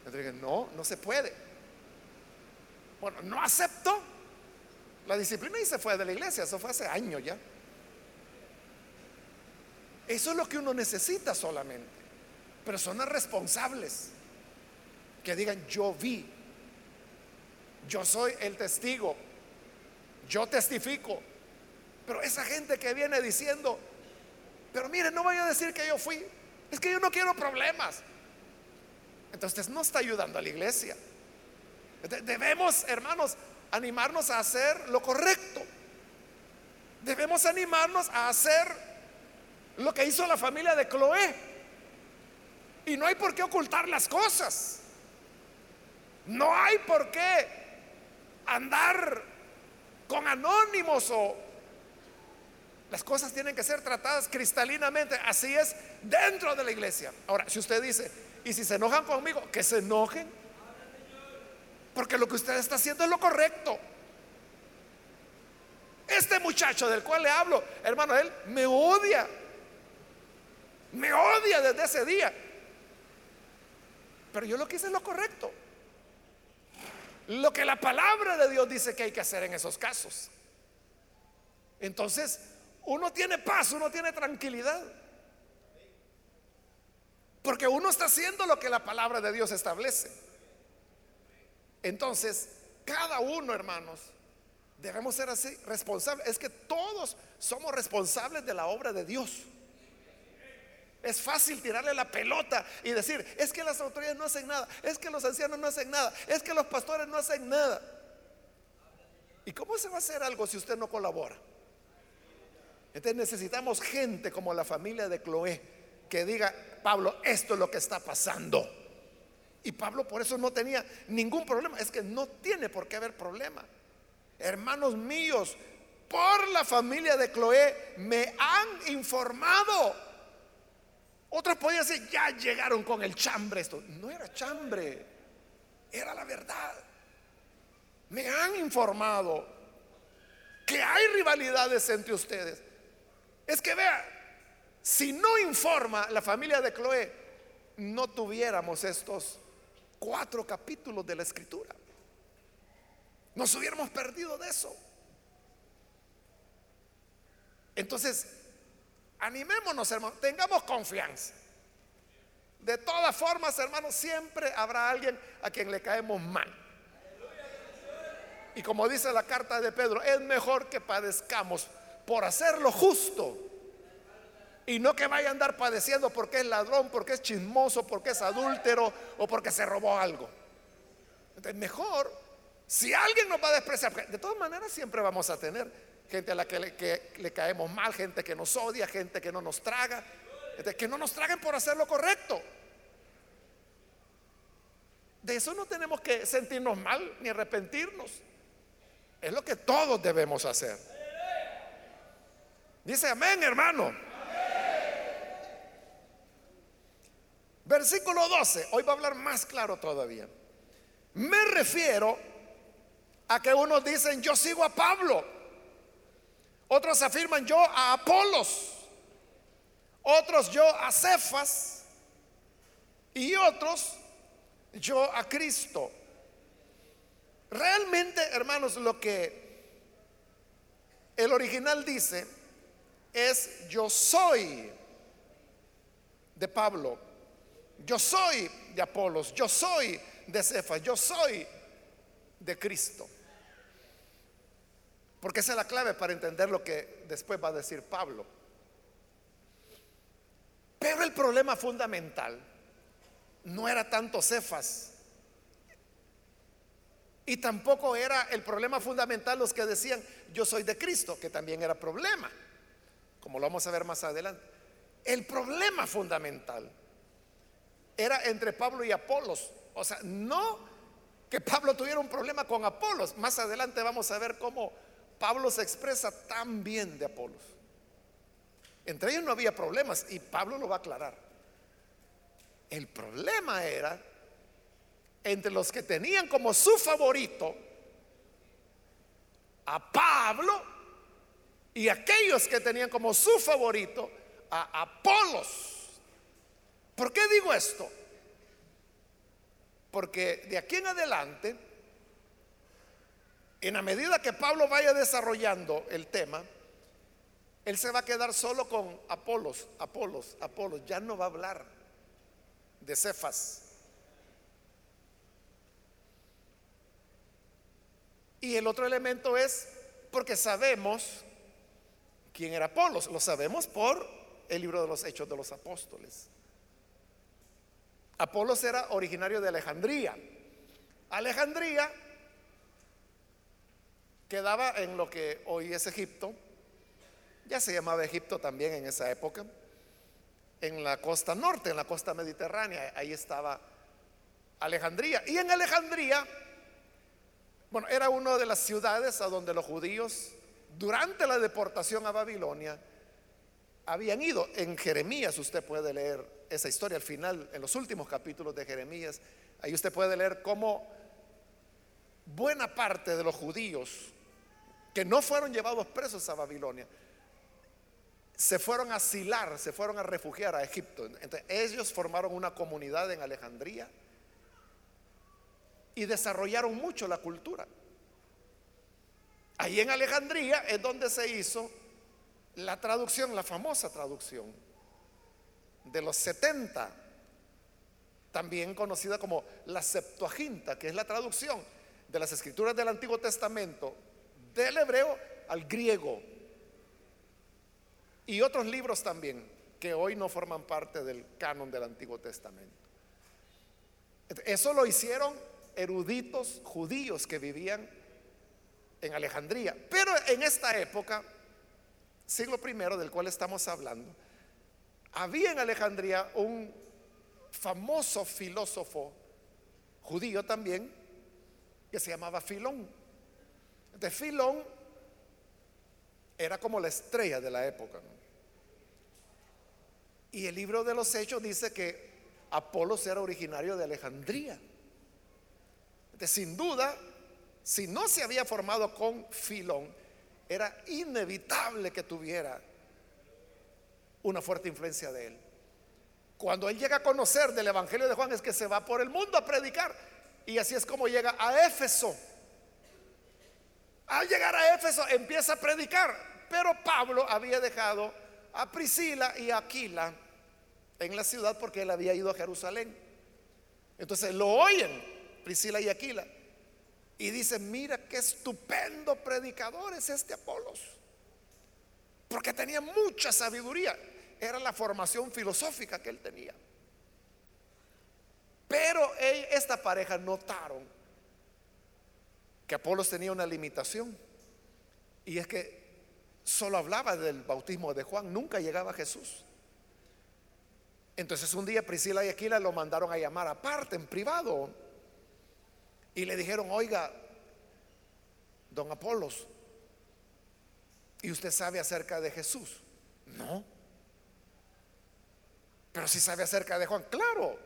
Entonces no, no se puede. Bueno, no aceptó la disciplina y se fue de la iglesia. Eso fue hace años ya. Eso es lo que uno necesita solamente. Personas responsables que digan, yo vi, yo soy el testigo, yo testifico. Pero esa gente que viene diciendo, pero mire, no voy a decir que yo fui, es que yo no quiero problemas. Entonces no está ayudando a la iglesia. Debemos, hermanos, animarnos a hacer lo correcto. Debemos animarnos a hacer lo que hizo la familia de Cloé. Y no hay por qué ocultar las cosas. No hay por qué andar con anónimos o las cosas tienen que ser tratadas cristalinamente. Así es dentro de la iglesia. Ahora, si usted dice, y si se enojan conmigo, que se enojen. Porque lo que usted está haciendo es lo correcto. Este muchacho del cual le hablo, hermano, él me odia. Me odia desde ese día. Pero yo lo que hice es lo correcto. Lo que la palabra de Dios dice que hay que hacer en esos casos. Entonces, uno tiene paz, uno tiene tranquilidad. Porque uno está haciendo lo que la palabra de Dios establece. Entonces, cada uno, hermanos, debemos ser así, responsables. Es que todos somos responsables de la obra de Dios. Es fácil tirarle la pelota y decir, es que las autoridades no hacen nada, es que los ancianos no hacen nada, es que los pastores no hacen nada. ¿Y cómo se va a hacer algo si usted no colabora? Entonces necesitamos gente como la familia de Cloé que diga, Pablo, esto es lo que está pasando. Y Pablo por eso no tenía ningún problema. Es que no tiene por qué haber problema. Hermanos míos, por la familia de Cloé me han informado otros podían decir, ya llegaron con el chambre. Esto no era chambre, era la verdad. Me han informado que hay rivalidades entre ustedes. Es que vea, si no informa la familia de Chloe, no tuviéramos estos cuatro capítulos de la escritura. Nos hubiéramos perdido de eso. Entonces, Animémonos, hermanos, tengamos confianza. De todas formas, hermanos, siempre habrá alguien a quien le caemos mal. Y como dice la carta de Pedro, es mejor que padezcamos por hacer lo justo y no que vaya a andar padeciendo porque es ladrón, porque es chismoso, porque es adúltero o porque se robó algo. Entonces, mejor, si alguien nos va a despreciar, de todas maneras siempre vamos a tener gente a la que le, caemos mal, gente que nos odia, gente que no nos traga, que no nos traguen por hacer lo correcto. De eso no tenemos que sentirnos mal ni arrepentirnos. Es lo que todos debemos hacer. Dice amén, hermano. Versículo 12. Hoy va a hablar más claro todavía. Me refiero a que unos dicen, yo sigo a Pablo otros afirman yo a Apolos. Otros yo a Cefas. Y otros yo a Cristo. Realmente, hermanos, lo que el original dice es yo soy de Pablo, yo soy de Apolos, yo soy de Cefas, yo soy de Cristo. Porque esa es la clave para entender lo que después va a decir Pablo. Pero el problema fundamental no era tanto Cefas. Y tampoco era el problema fundamental los que decían yo soy de Cristo, que también era problema, como lo vamos a ver más adelante. El problema fundamental era entre Pablo y Apolos. O sea, no que Pablo tuviera un problema con Apolos. Más adelante vamos a ver cómo Pablo se expresa tan bien de Apolos. Entre ellos no había problemas y Pablo lo va a aclarar. El problema era entre los que tenían como su favorito a Pablo y aquellos que tenían como su favorito a Apolos. ¿Por qué digo esto? Porque de aquí en adelante, en la medida que Pablo vaya desarrollando el tema, él se va a quedar solo con Apolos, Apolos, Apolos. Ya no va a hablar de Cefas. Y el otro elemento es porque sabemos quién era Apolos. Lo sabemos por el libro de los Hechos de los Apóstoles. Apolos era originario de Alejandría. Alejandría quedaba en lo que hoy es Egipto. Ya se llamaba Egipto también en esa época. En la costa norte, en la costa mediterránea. Ahí estaba Alejandría. Y en Alejandría, bueno, era una de las ciudades a donde los judíos, durante la deportación a Babilonia, habían ido. En Jeremías usted puede leer esa historia al final, en los últimos capítulos de Jeremías, ahí usted puede leer cómo buena parte de los judíos que no fueron llevados presos a Babilonia, se fueron a asilar, se fueron a refugiar a Egipto. Entonces, ellos formaron una comunidad en Alejandría y desarrollaron mucho la cultura. Ahí en Alejandría es donde se hizo la traducción, la famosa traducción de los 70, también conocida como la Septuaginta, que es la traducción de las escrituras del Antiguo Testamento del hebreo al griego. Y otros libros también que hoy no forman parte del canon del Antiguo Testamento. Eso lo hicieron eruditos judíos que vivían en Alejandría. Pero en esta época, siglo primero del cual estamos hablando, había en Alejandría un famoso filósofo judío también que se llamaba Filón. De Filón era como la estrella de la época. Y el libro de los Hechos dice que Apolos era originario de Alejandría. De, sin duda, si no se había formado con Filón, era inevitable que tuviera una fuerte influencia de él. Cuando él llega a conocer del Evangelio de Juan es que se va por el mundo a predicar. Y así es como llega a Éfeso. Al llegar a Éfeso empieza a predicar. Pero Pablo había dejado a Priscila y a Aquila en la ciudad porque él había ido a Jerusalén. Entonces lo oyen Priscila y Aquila. Y dicen, mira qué estupendo predicador es este Apolos. Porque tenía mucha sabiduría. Era la formación filosófica que él tenía. Pero esta pareja notaron que Apolos tenía una limitación. Y es que solo hablaba del bautismo de Juan, nunca llegaba a Jesús. Entonces un día Priscila y Aquila lo mandaron a llamar aparte, en privado. Y le dijeron, oiga, don Apolos, ¿Y usted sabe acerca de Jesús? No. Pero si sabe acerca de Juan, claro.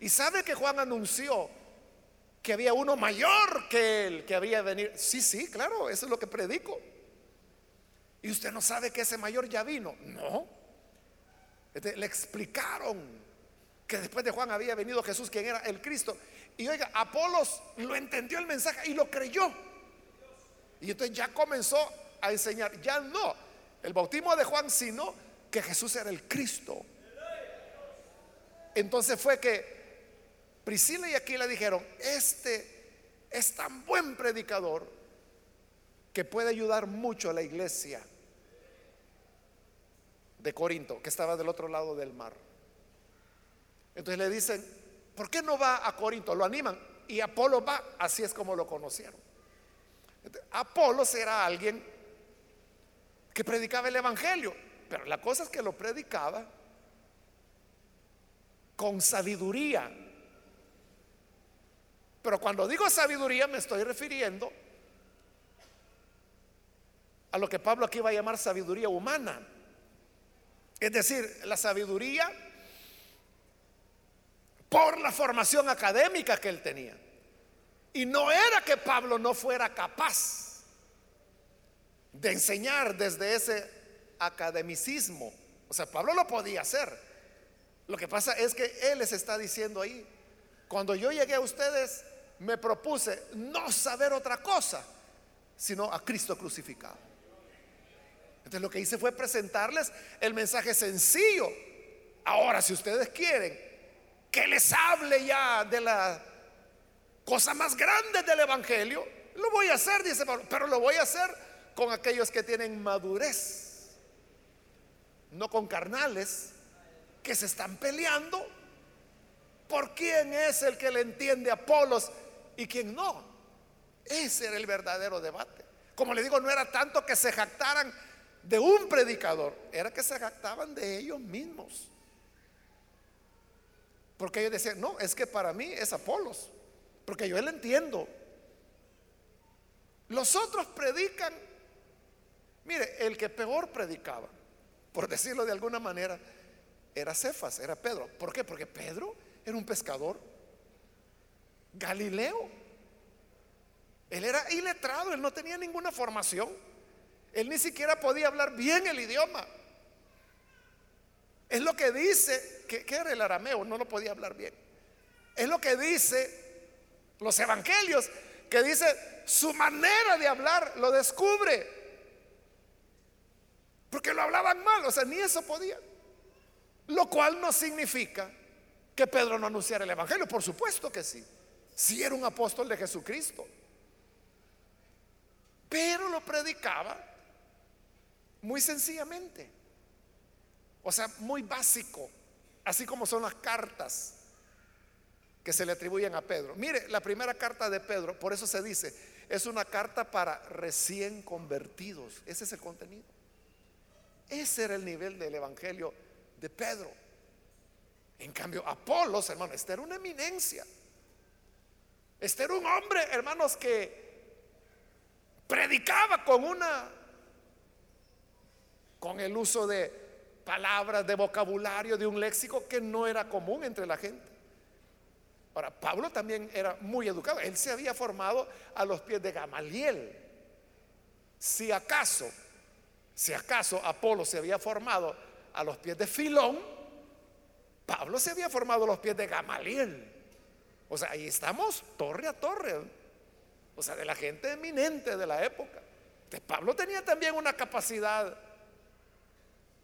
Y sabe que Juan anunció que había uno mayor que él, que había venido. Sí, sí, claro, eso es lo que predico. Y usted no sabe que ese mayor ya vino. No. le explicaron que después de Juan había venido Jesús, quien era el Cristo. Y oiga, Apolos lo entendió el mensaje y lo creyó. Y entonces ya comenzó a enseñar, ya no el bautismo de Juan, sino que Jesús era el Cristo. Entonces fue que Priscila y Aquila dijeron, este es tan buen predicador que puede ayudar mucho a la iglesia de Corinto, que estaba del otro lado del mar. Entonces le dicen, ¿por qué no va a Corinto? Lo animan. Y Apolo va, así es como lo conocieron. Apolo era alguien que predicaba el Evangelio, pero la cosa es que lo predicaba con sabiduría. Pero cuando digo sabiduría me estoy refiriendo a lo que Pablo aquí va a llamar sabiduría humana. Es decir, la sabiduría por la formación académica que él tenía. Y no era que Pablo no fuera capaz de enseñar desde ese academicismo. O sea, Pablo lo podía hacer. Lo que pasa es que él les está diciendo ahí, cuando yo llegué a ustedes, me propuse no saber otra cosa, sino a Cristo crucificado. Entonces lo que hice fue presentarles el mensaje sencillo. Ahora, si ustedes quieren que les hable ya de la cosa más grande del Evangelio, lo voy a hacer, dice Pablo, pero lo voy a hacer con aquellos que tienen madurez, no con carnales que se están peleando por quién es el que le entiende a Apolos y quién no. Ese era el verdadero debate. Como le digo, no era tanto que se jactaran de un predicador, era que se jactaban de ellos mismos. Porque ellos decían, no, es que para mí es Apolos, porque yo él entiendo. Los otros predican, mire, el que peor predicaba, por decirlo de alguna manera, era Cefas, era Pedro. ¿Por qué? Porque Pedro era un pescador Galileo. Él era iletrado, él no tenía ninguna formación. Él ni siquiera podía hablar bien el idioma. Es lo que dice, que, era el arameo, no lo podía hablar bien. Es lo que dice los evangelios, que dice su manera de hablar lo descubre. Porque lo hablaban mal, o sea, ni eso podía. Lo cual no significa que Pedro no anunciara el evangelio, por supuesto que sí. Si era un apóstol de Jesucristo. Pero lo predicaba muy sencillamente. O sea, muy básico. Así como son las cartas que se le atribuyen a Pedro. Mire, la primera carta de Pedro, por eso se dice, es una carta para recién convertidos. Ese es el contenido. Ese era el nivel del Evangelio de Pedro. En cambio, Apolos, hermano, esta era una eminencia. Este era un hombre, hermanos, que predicaba con una, con el uso de palabras, de vocabulario, de un léxico que no era común entre la gente. Ahora, Pablo también era muy educado. Él se había formado a los pies de Gamaliel. Si acaso, si acaso Apolo se había formado a los pies de Filón, Pablo se había formado a los pies de Gamaliel. O sea, ahí estamos torre a torre. O sea, de la gente eminente de la época. Pablo tenía también una capacidad,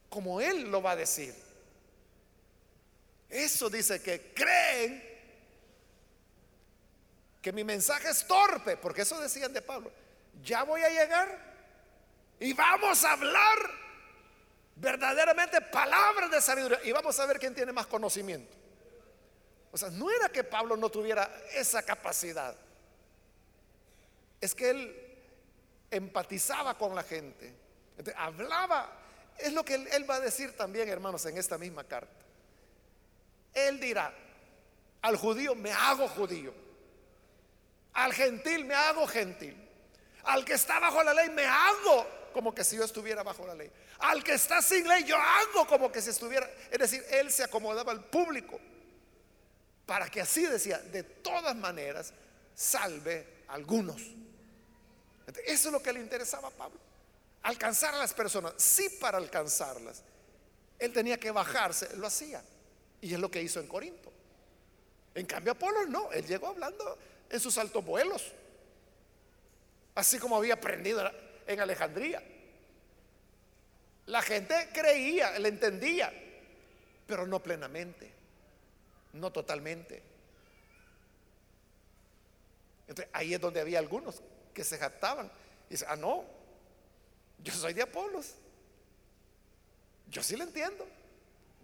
como él lo va a decir. Eso dice que creen que mi mensaje es torpe, porque eso decían de Pablo. Ya voy a llegar y vamos a hablar verdaderamente palabras de sabiduría y vamos a ver quién tiene más conocimiento. O sea, no era que Pablo no tuviera esa capacidad. Es que él empatizaba con la gente. hablaba, es lo que él, va a decir también, hermanos, en esta misma carta. Él dirá, al judío me hago judío. Al gentil me hago gentil. Al que está bajo la ley me hago como que si yo estuviera bajo la ley. Al que está sin ley yo hago como que si estuviera. Es decir, él se acomodaba al público para que así decía, de todas maneras, salve a algunos. Eso es lo que le interesaba a Pablo. Alcanzar a las personas, sí para alcanzarlas. Él tenía que bajarse, lo hacía. Y es lo que hizo en Corinto. En cambio, Apolo no, él llegó hablando en sus altos vuelos, así como había aprendido en Alejandría. La gente creía, le entendía, pero no plenamente, no totalmente. Entonces, ahí es donde había algunos que se jactaban. Y dicen, ah, no, yo soy de Apolos. Yo sí le entiendo.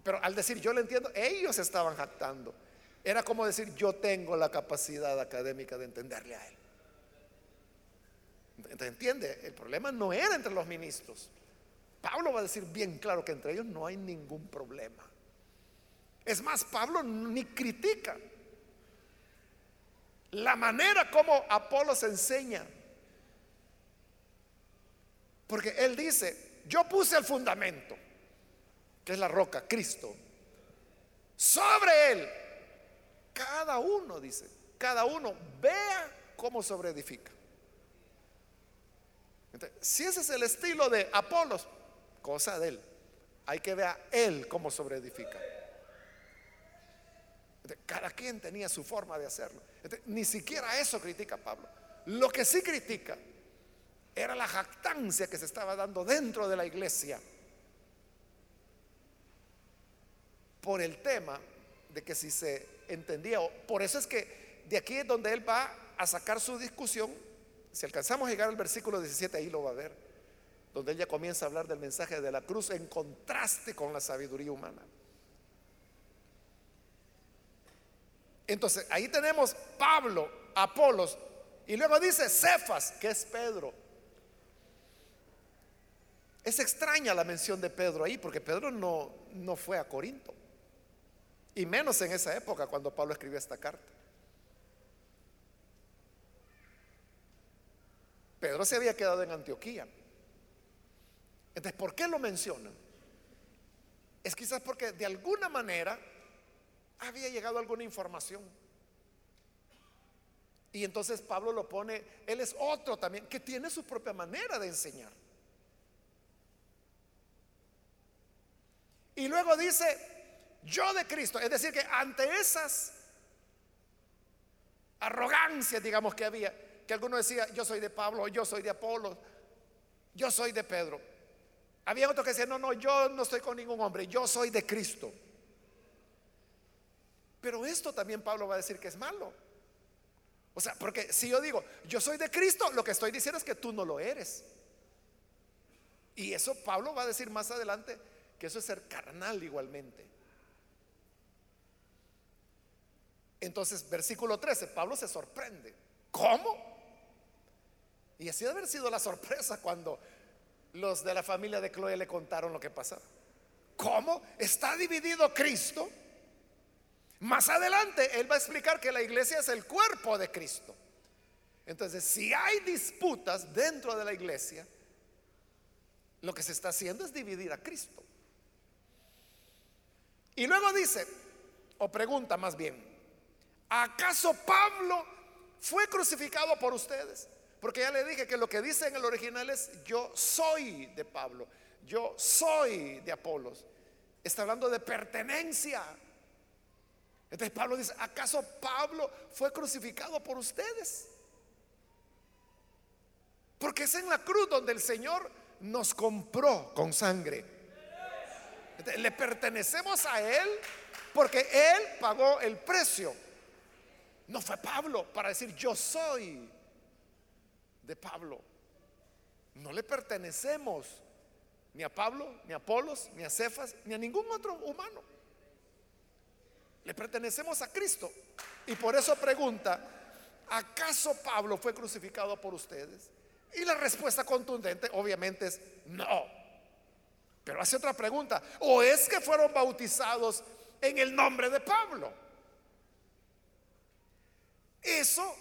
Pero al decir yo le entiendo, ellos estaban jactando. Era como decir yo tengo la capacidad académica de entenderle a él. Entiende, el problema no era entre los ministros. Pablo va a decir bien claro que entre ellos no hay ningún problema. Es más, Pablo ni critica la manera como Apolo se enseña. Porque él dice, yo puse el fundamento, que es la roca, Cristo. Sobre él, cada uno, dice, cada uno vea cómo sobreedifica. Entonces, si ese es el estilo de Apolos, cosa de él. Hay que ver a él cómo sobreedifica. Cada quien tenía su forma de hacerlo. Ni siquiera eso critica Pablo. Lo que sí critica era la jactancia que se estaba dando dentro de la iglesia por el tema de que si se entendía, por eso es que de aquí es donde él va a sacar su discusión. Si alcanzamos a llegar al versículo 17, ahí lo va a ver, donde ella comienza a hablar del mensaje de la cruz en contraste con la sabiduría humana. Entonces, ahí tenemos Pablo, Apolos, y luego dice Cefas, que es Pedro. Es extraña la mención de Pedro ahí, porque Pedro no, no fue a Corinto, y menos en esa época cuando Pablo escribió esta carta. Pedro se había quedado en Antioquía. Entonces, ¿por qué lo mencionan? Es quizás porque de alguna manera había llegado alguna información. Y entonces Pablo lo pone, él es otro también, que tiene su propia manera de enseñar. Y luego dice, yo de Cristo, es decir, que ante esas arrogancias, digamos, que había, que alguno decía, yo soy de Pablo, yo soy de Apolo, yo soy de Pedro. Había otro que decía, no, no, yo no estoy con ningún hombre, yo soy de Cristo. Pero esto también Pablo va a decir que es malo. O sea, porque si yo digo, yo soy de Cristo, lo que estoy diciendo es que tú no lo eres. Y eso Pablo va a decir más adelante que eso es ser carnal igualmente. Entonces, versículo 13, Pablo se sorprende. ¿Cómo? Y así debe haber sido la sorpresa cuando los de la familia de Chloe le contaron lo que pasaba. ¿Cómo? ¿Está dividido Cristo? Más adelante Él va a explicar que la iglesia es el cuerpo de Cristo. Entonces, si hay disputas dentro de la iglesia, lo que se está haciendo es dividir a Cristo. Y luego dice, o pregunta más bien, ¿acaso Pablo fue crucificado por ustedes? Porque ya le dije que lo que dice en el original es yo soy de Pablo, yo soy de Apolos. Está hablando de pertenencia. Entonces Pablo dice, ¿acaso Pablo fue crucificado por ustedes? Porque es en la cruz donde el Señor nos compró con sangre. Le pertenecemos a Él porque Él pagó el precio. No fue Pablo para decir yo soy de Pablo. No le pertenecemos ni a Pablo, ni a Apolos, ni a Cefas, ni a ningún otro humano. Le pertenecemos a Cristo. Y por eso pregunta, ¿acaso Pablo fue crucificado por ustedes? Y la respuesta contundente obviamente es no. Pero hace otra pregunta, ¿o es que fueron bautizados en el nombre de Pablo? Eso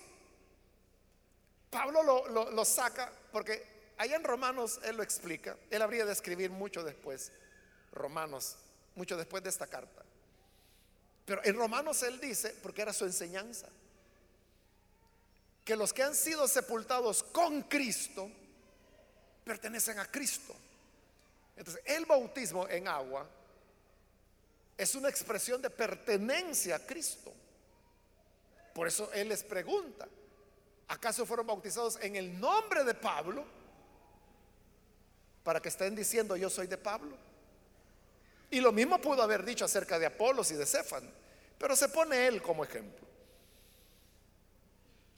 Pablo lo, lo saca porque allá en Romanos él lo explica, él habría de escribir mucho después, Romanos, mucho después de esta carta. Pero en Romanos él dice, porque era su enseñanza, que los que han sido sepultados con Cristo pertenecen a Cristo. Entonces, el bautismo en agua es una expresión de pertenencia a Cristo. Por eso Él les pregunta, ¿acaso fueron bautizados en el nombre de Pablo? Para que estén diciendo yo soy de Pablo. Y lo mismo pudo haber dicho acerca de Apolos y de Cefan, pero se pone Él como ejemplo.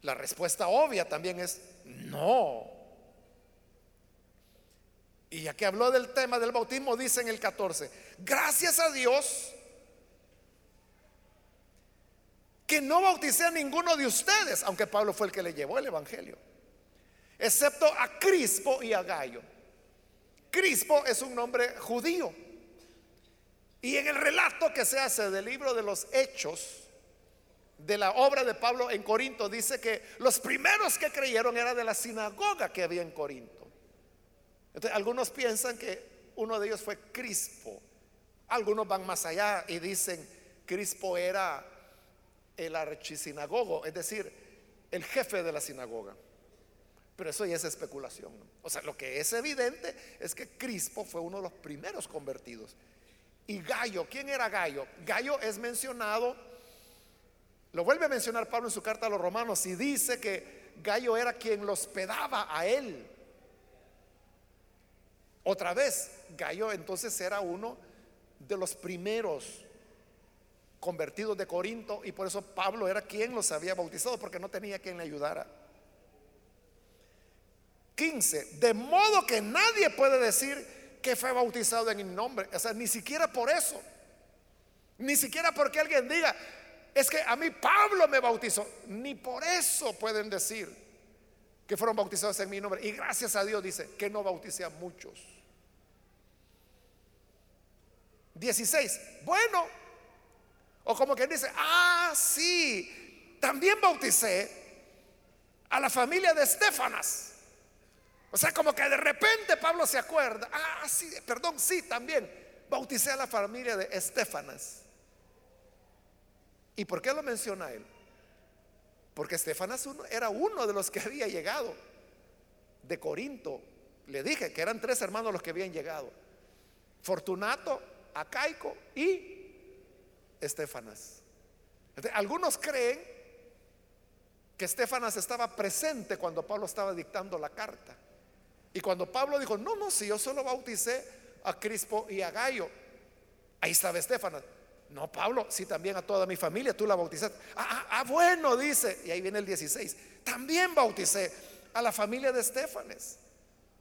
La respuesta obvia también es no. Y ya que habló del tema del bautismo, dice en el 14, gracias a Dios que no bauticé a ninguno de ustedes, aunque Pablo fue el que le llevó el Evangelio, excepto a Crispo y a Gallo. Crispo es un nombre judío. Y en el relato que se hace del libro de los Hechos, de la obra de Pablo en Corinto, dice que los primeros que creyeron era de la sinagoga que había en Corinto. Entonces, algunos piensan que uno de ellos fue Crispo. Algunos van más allá y dicen Crispo era el archisinagogo, es decir, el jefe de la sinagoga. Pero eso ya es especulación. O sea, lo que es evidente es que Crispo fue uno de los primeros convertidos. Y Gallo, ¿quién era Gallo? Gallo es mencionado, lo vuelve a mencionar Pablo en su carta a los romanos y dice que Gallo era quien lo hospedaba a él. Otra vez, Gallo entonces era uno de los primeros convertidos de Corinto y por eso Pablo era quien los había bautizado porque no tenía quien le ayudara. 15. De modo que nadie puede decir que fue bautizado en mi nombre. O sea, ni siquiera por eso. Ni siquiera porque alguien diga, es que a mí Pablo me bautizó. Ni por eso pueden decir que fueron bautizados en mi nombre. Y gracias a Dios dice que no bauticé a muchos. 16. Bueno, o como quien dice, ah, sí, también bauticé a la familia de Estefanas. O sea, como que de repente Pablo se acuerda, ah, sí, perdón, sí, también bauticé a la familia de Estefanas. ¿Y por qué lo menciona él? Porque Estefanas era uno de los que había llegado de Corinto. Le dije que eran tres hermanos los que habían llegado. Fortunato, Acaico y Estefanas. Algunos creen que Estefanas estaba presente cuando Pablo estaba dictando la carta. Y cuando Pablo dijo, no, no, si yo solo bauticé a Crispo y a Gallo, ahí estaba Estefanas. No, Pablo, si también a toda mi familia tú la bautizaste. Ah, ah, ah, bueno, dice, y ahí viene el 16, también bauticé a la familia de Estefanes.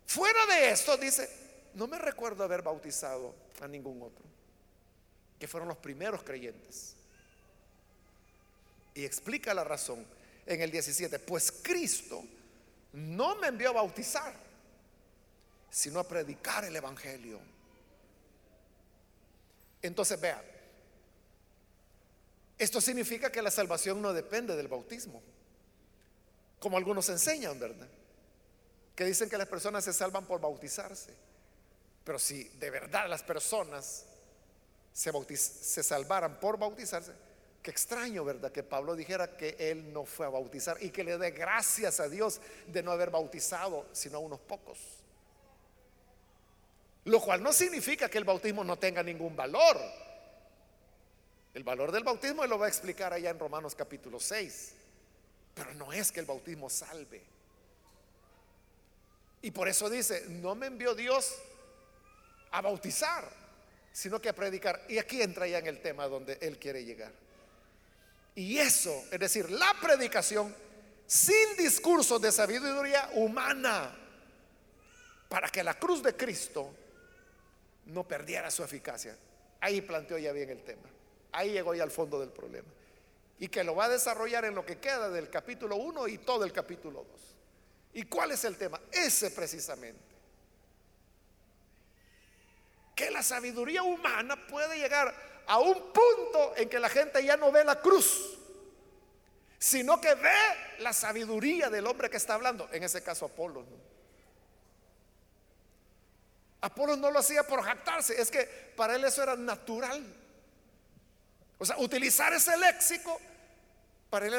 Fuera de esto, dice, no me recuerdo haber bautizado a ningún otro que fueron los primeros creyentes. Y explica la razón en el 17, pues Cristo no me envió a bautizar, sino a predicar el Evangelio. Entonces, vea, esto significa que la salvación no depende del bautismo, como algunos enseñan, ¿verdad? Que dicen que las personas se salvan por bautizarse. Pero si de verdad las personas se, salvaran por bautizarse, qué extraño, ¿verdad? Que Pablo dijera que él no fue a bautizar y que le dé gracias a Dios de no haber bautizado, sino a unos pocos. Lo cual no significa que el bautismo no tenga ningún valor. El valor del bautismo él lo va a explicar allá en Romanos capítulo 6. Pero no es que el bautismo salve. Y por eso dice, no me envió Dios a bautizar, sino que a predicar. Y aquí entra ya en el tema donde él quiere llegar. Y eso, es decir, la predicación sin discursos de sabiduría humana, para que la cruz de Cristo no perdiera su eficacia. Ahí planteó ya bien el tema. Ahí llegó ya al fondo del problema. Y que lo va a desarrollar en lo que queda del capítulo 1 y todo el capítulo 2. ¿Y cuál es el tema? Ese precisamente que la sabiduría humana puede llegar a un punto en que la gente ya no ve la cruz, sino que ve la sabiduría del hombre que está hablando, en ese caso Apolo. Apolo no lo hacía por jactarse, es que para él eso era natural. O sea, utilizar ese léxico para él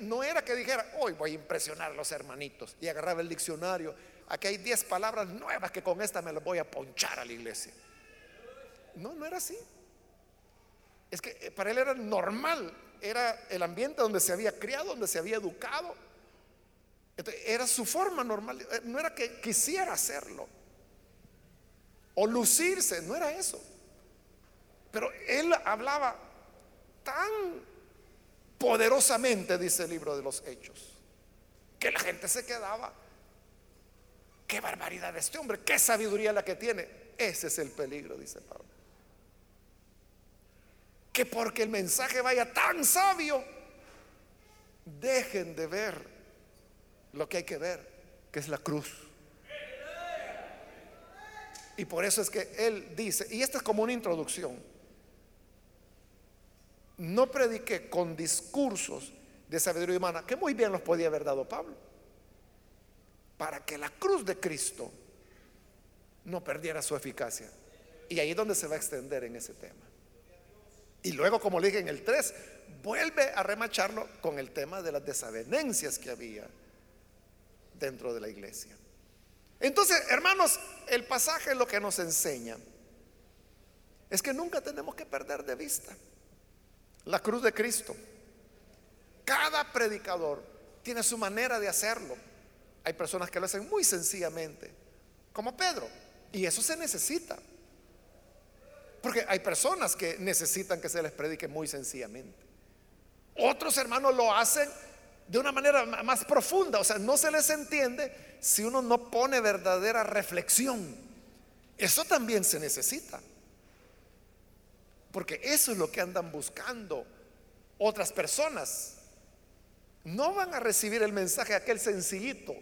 no era que dijera, hoy voy a impresionar a los hermanitos y agarraba el diccionario. Aquí hay 10 palabras nuevas que con esta me las voy a ponchar a la iglesia. No, no era así. Es que eh, para él era normal, era el ambiente donde se había criado, donde se había educado. era su forma normal, eh, no era que quisiera hacerlo o lucirse, no era eso. Pero él hablaba tan poderosamente, dice el libro de los Hechos, que la gente se quedaba. Qué barbaridad este hombre, qué sabiduría la que tiene. Ese es el peligro, dice Pablo. Que porque el mensaje vaya tan sabio, dejen de ver lo que hay que ver, que es la cruz. Y por eso es que él dice, y esta es como una introducción, no prediqué con discursos de sabiduría humana, que muy bien los podía haber dado Pablo, para que la cruz de Cristo no perdiera su eficacia. Y ahí es donde se va a extender en ese tema. Y luego, como le dije en el 3, vuelve a remacharlo con el tema de las desavenencias que había dentro de la iglesia. Entonces, hermanos, el pasaje lo que nos enseña es que nunca tenemos que perder de vista la cruz de Cristo. Cada predicador tiene su manera de hacerlo. Hay personas que lo hacen muy sencillamente, como Pedro, y eso se necesita. Porque hay personas que necesitan que se les predique muy sencillamente. Otros hermanos lo hacen de una manera más profunda, o sea, no se les entiende si uno no pone verdadera reflexión. Eso también se necesita. Porque eso es lo que andan buscando otras personas. No van a recibir el mensaje aquel sencillito.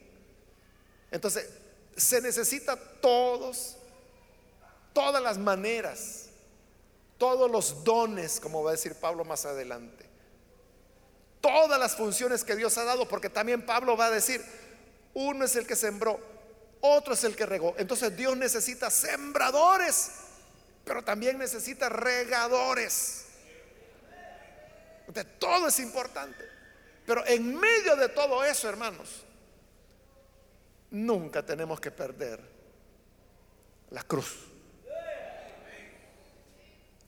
Entonces, se necesita todos, todas las maneras, todos los dones, como va a decir Pablo más adelante. Todas las funciones que Dios ha dado, porque también Pablo va a decir, uno es el que sembró, otro es el que regó. Entonces Dios necesita sembradores, pero también necesita regadores. Entonces, todo es importante. Pero en medio de todo eso, hermanos, nunca tenemos que perder la cruz.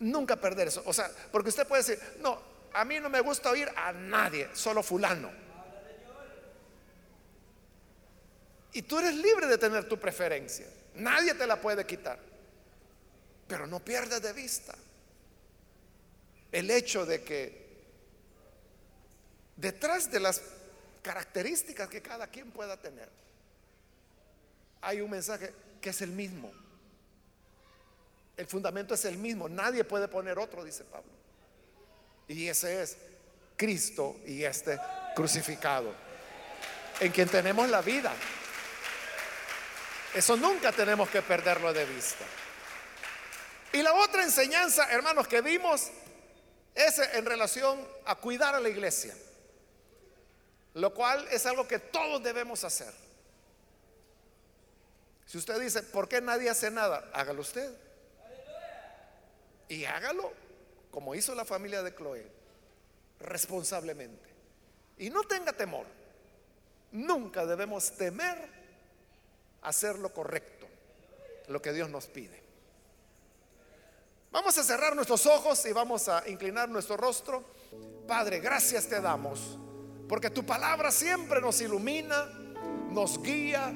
Nunca perder eso. O sea, porque usted puede decir, no, a mí no me gusta oír a nadie, solo fulano. Y tú eres libre de tener tu preferencia. Nadie te la puede quitar. Pero no pierdas de vista el hecho de que detrás de las características que cada quien pueda tener, hay un mensaje que es el mismo. El fundamento es el mismo. Nadie puede poner otro, dice Pablo. Y ese es Cristo y este crucificado, en quien tenemos la vida. Eso nunca tenemos que perderlo de vista. Y la otra enseñanza, hermanos, que vimos es en relación a cuidar a la iglesia, lo cual es algo que todos debemos hacer. Si usted dice, ¿por qué nadie hace nada? Hágalo usted. Y hágalo como hizo la familia de Chloe, responsablemente. Y no tenga temor. Nunca debemos temer hacer lo correcto, lo que Dios nos pide. Vamos a cerrar nuestros ojos y vamos a inclinar nuestro rostro. Padre, gracias te damos, porque tu palabra siempre nos ilumina, nos guía,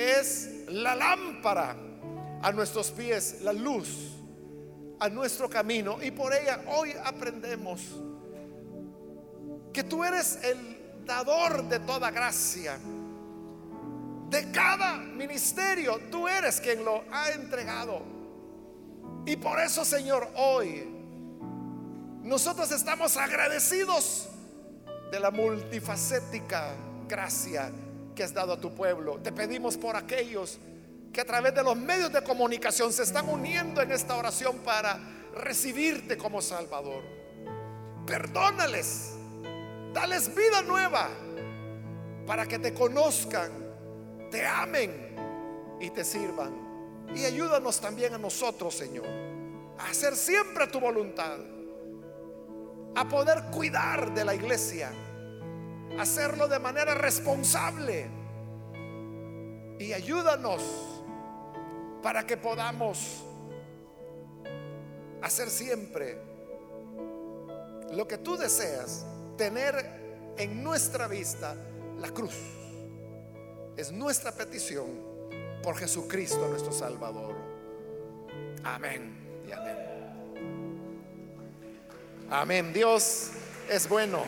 es la lámpara a nuestros pies, la luz a nuestro camino y por ella hoy aprendemos que tú eres el dador de toda gracia de cada ministerio, tú eres quien lo ha entregado. Y por eso, Señor, hoy nosotros estamos agradecidos de la multifacética gracia que has dado a tu pueblo. Te pedimos por aquellos que a través de los medios de comunicación se están uniendo en esta oración para recibirte como Salvador. Perdónales, dales vida nueva para que te conozcan te amen y te sirvan. Y ayúdanos también a nosotros, Señor, a hacer siempre tu voluntad, a poder cuidar de la iglesia, hacerlo de manera responsable. Y ayúdanos para que podamos hacer siempre lo que tú deseas, tener en nuestra vista la cruz. Es nuestra petición por Jesucristo nuestro Salvador. Amén y amén. Amén. Dios es bueno.